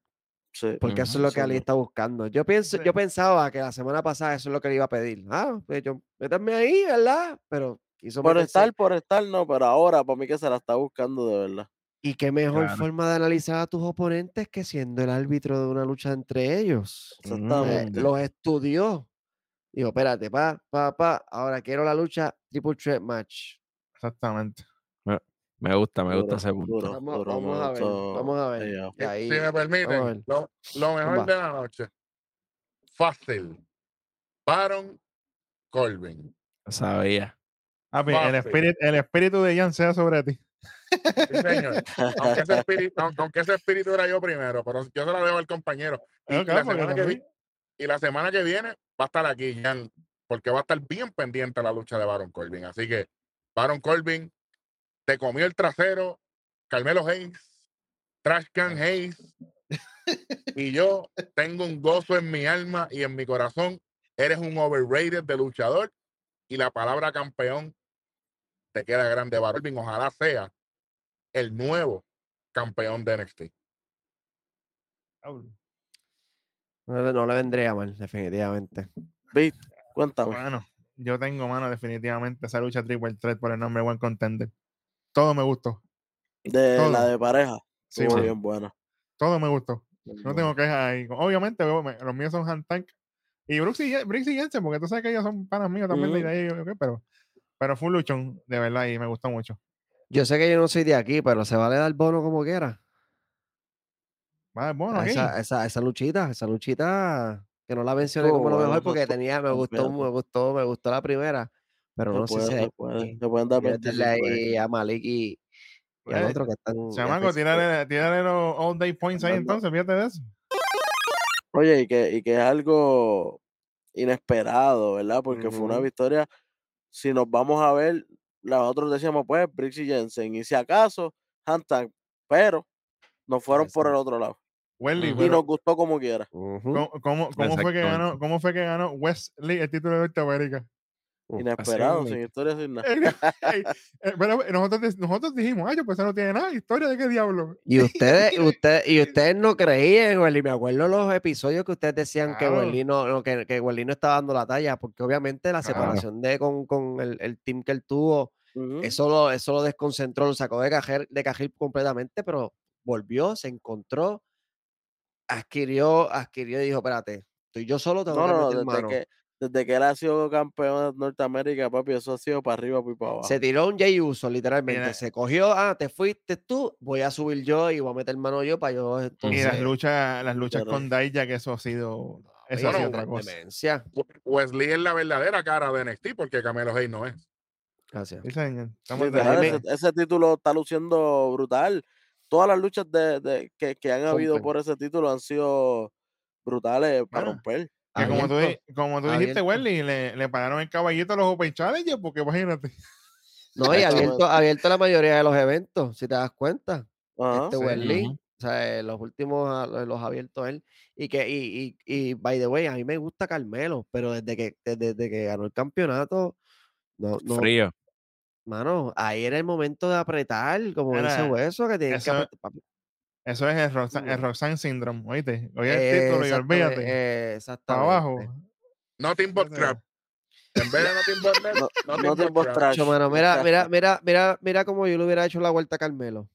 Sí. porque eso es lo que sí, Ali no. está buscando. Yo pienso, Sí. yo pensaba que la semana pasada eso es lo que le iba a pedir. Ah, pues yo, métanme ahí, ¿verdad? Pero quiso Por estar, por estar, no, pero ahora para mí que se la está buscando de verdad. Y qué mejor Claro. forma de analizar a tus oponentes que siendo el árbitro de una lucha entre ellos. Ujú. Eh, Exactamente. los estudió. Dijo, espérate, pa, pa, pa, ahora quiero la lucha triple threat match. Exactamente. Me gusta, me gusta ese punto. duro, Vamos, duro, vamos me a ver, vamos a ver. ahí, si me permiten, lo, lo mejor de la noche. Fácil. Baron Corbin. Lo sabía. El, espíritu, el espíritu de Jan sea sobre ti. Sí, señor. aunque, ese espíritu, aunque- aunque ese espíritu era yo primero, pero yo se lo dejo al compañero. La semana que vi- y la semana que viene va a estar aquí, Jan, porque va a estar bien pendiente la lucha de Baron Corbin. Así que, Baron Corbin, te comió el trasero, Carmelo Hayes, Trash Can Hayes, y yo tengo un gozo en mi alma y en mi corazón. Eres un overrated de luchador y la palabra campeón te queda grande, Baron Corbin. Ojalá sea el nuevo campeón de NXT. No, le- no le vendría mal, definitivamente. Cuéntame. Bueno, yo tengo, mano, definitivamente esa lucha triple threat por el nombre One Contender. Todo me gustó. De la de pareja. Sí, Estuvo bien buena. todo me gustó. bien No tengo quejas ahí. Obviamente, los míos son Han Tank. Y Brooks y, y Jensen, porque tú sabes que ellos son panas míos también. de ahí, pero, pero fue un luchón, de verdad, y me gustó mucho. Yo sé que yo no soy de aquí, pero se vale dar bono como quiera. Va, aquí. esa, esa, esa luchita, esa luchita, que no la mencioné como lo mejor porque tenía, me gustó, me gustó, me gustó la primera, pero no sé puede, si se hay puede. pueden dar Voy a darle 25 ahí. a Malik y, y al Eh, otro que están. Chamaco, tírale, tírale los all day points ahí entonces, fíjate de eso. Oye, y que, y que es algo inesperado, ¿verdad? Porque fue una victoria. Si nos vamos a ver, nosotros decíamos, pues, Briggs y Jensen, y si acaso, Hantan, pero nos fueron por el otro lado. Ujú. Y pero nos gustó como quiera. ¿cómo, cómo, cómo fue que ganó. ¿cómo fue que ganó Wesley el título de Norteamérica? Uf, Inesperado, mismo. sin historia, sin nada. Ey, eh, [laughs] pero nosotros, de- nosotros dijimos, ay, yo pues eso no tiene nada, historia de qué diablo. Y ustedes, [laughs] usted, y ustedes no creían, Welly. Me acuerdo los episodios que ustedes decían que Claro. Welly no, no, que, que Welly no estaba dando la talla, porque obviamente la Claro. separación de con, con el, el team que él tuvo, eso lo, eso lo desconcentró, lo sacó de cajil, de cajil completamente, pero volvió, se encontró, adquirió, adquirió y dijo, espérate, y yo solo tengo No, que no, meter mano. que, desde que él ha sido campeón de Norteamérica, papi, eso ha sido para arriba y para abajo. Se tiró un Jay Uso, literalmente. Mira. Se cogió, ah, te fuiste tú, voy a subir yo y voy a meter mano yo para yo. Y las luchas, las luchas Literal. con Daija, que eso ha sido, eso ha sido otra cosa. demencia. Wesley es la verdadera cara de NXT porque Camelo Hayes no es. Gracias. Sí, Literal, ese, ese título está luciendo brutal. Todas las luchas de, de- que, que han habido por ese título han sido brutales para romper. Que como tú, como tú dijiste. Wesley, le, le pararon el caballito a los Open Challengers, porque imagínate. No, y abierto, abierto la mayoría de los eventos, si te das cuenta. Ajá. este sí. O sea, eh, los últimos ah, los, los ha abierto él. Y que, y, y, y by the way, a mí me gusta Carmelo, pero desde que, desde, desde que ganó el campeonato, no, no, Frío. mano, ahí era el momento de apretar, como dice Era- Hueso, que tienen que apretar. Eso es el, Roxanne, el. Roxanne Syndrome, oíste. Oye el título y olvídate. eh, Para exactamente. abajo. Nothing but crap. En vez de Nothing but net, No- Nothing no but crap. trash. Mano, mira, mira, mira, mira, mira cómo yo le hubiera hecho la vuelta a Carmelo.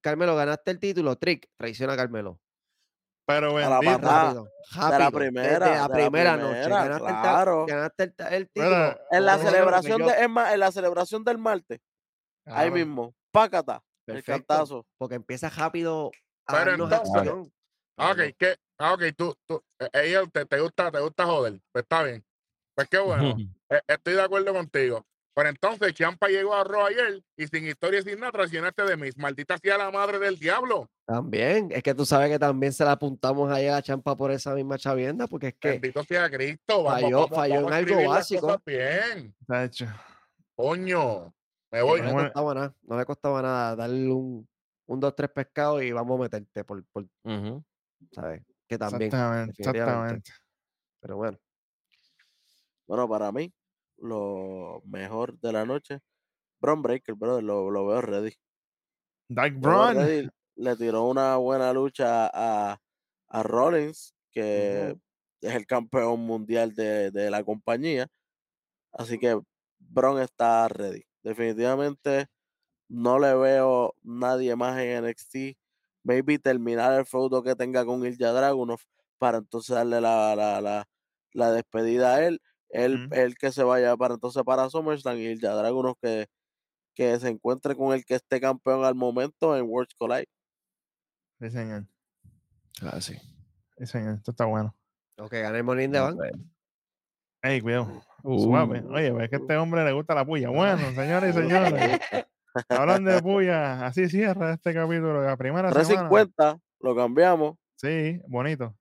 Carmelo, ganaste el título, Trick, traiciona a Carmelo. Pero A la bendito. patada. Rápido, de la primera, la de la primera noche. Ganaste, el claro. ganaste el, el título. En la celebración de, en la celebración del martes, ahí mismo, pácata, el Perfecto. cantazo. porque empieza rápido a Pero darnos entonces-. Ah, ok, que, ah, ok, tú, tú, eh, ella te, te gusta, te gusta joder. Pues está bien. Pues qué bueno. [laughs] eh, estoy de acuerdo contigo. Pero entonces Champa llegó a Raw ayer y sin historia y sin nada traicionaste de mis. Maldita sea la madre del diablo. También, es que tú sabes que también se la apuntamos ahí a la champa por esa misma chavienda, porque es que Bendito sea Cristo. Vamos, falló- vamos- falló en vamos algo básico. Bien. Tacho. Coño. Me voy. no le costaba nada, no le costaba nada darle un, un dos, tres pescados y vamos a meterte por, por. ¿sabes? Que también, Exactamente, exactamente. pero bueno. Bueno, para mí, lo mejor de la noche, Bron Breaker, brother, lo, lo veo ready. Dark ready. Le tiró una buena lucha a, a Rollins, que es el campeón mundial de, de la compañía. Así que Bron está ready. Definitivamente no le veo nadie más en NXT. Maybe terminar el feudo que tenga con Ilja Dragunov para entonces darle la, la, la, la despedida a él. Él, él que se vaya para entonces para SummerSlam y Ilja Dragunov que, que se encuentre con el que esté campeón al momento en Worlds Collide. Sí, señor. Ah, sí. Sí, señor. Esto está bueno. Ok, gané el Morning de. Ey, cuidado. Suave. Uh, Oye, es que a este hombre le gusta la puya. Bueno, señores y señores. [laughs] Hablando de puya, así cierra este capítulo. La primera semana. 350, lo cambiamos. Sí, bonito.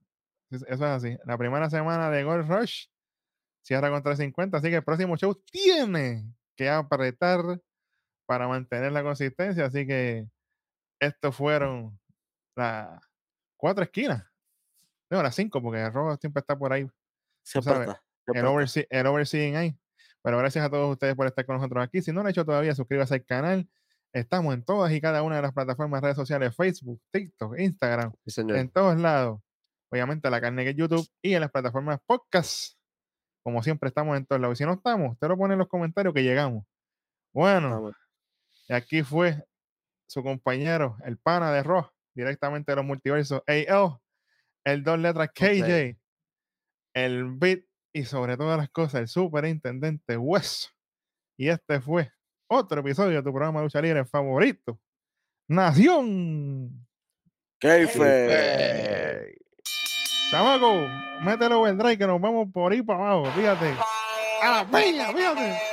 Es- Eso es así. La primera semana de Gold Rush cierra con 350, así que el próximo show tiene que apretar para mantener la consistencia. Así que estos fueron las cuatro esquinas. No, las cinco, porque el robo siempre está por ahí. Siempre está. El, siempre oversee, el overseeing ahí. Pero gracias a todos ustedes por estar con nosotros aquí. Si no lo han hecho todavía, suscríbase al canal. Estamos en todas y cada una de las plataformas, redes sociales, Facebook, TikTok, Instagram, Sí, en todos lados. Obviamente la carne que es YouTube y en las plataformas podcast. Como siempre estamos en todos lados. Y si no estamos, usted lo pone en los comentarios que llegamos. Bueno, aquí fue su compañero, el pana de Ross, directamente de los multiversos, AL, el dos letras KJ, el Beat y sobre todas las cosas, el superintendente Wes. Y este fue otro episodio de tu programa de lucha libre favorito, Nación. Keife. Chamaco, mételo el drive que nos vamos por ahí para abajo, fíjate. A la peña, fíjate.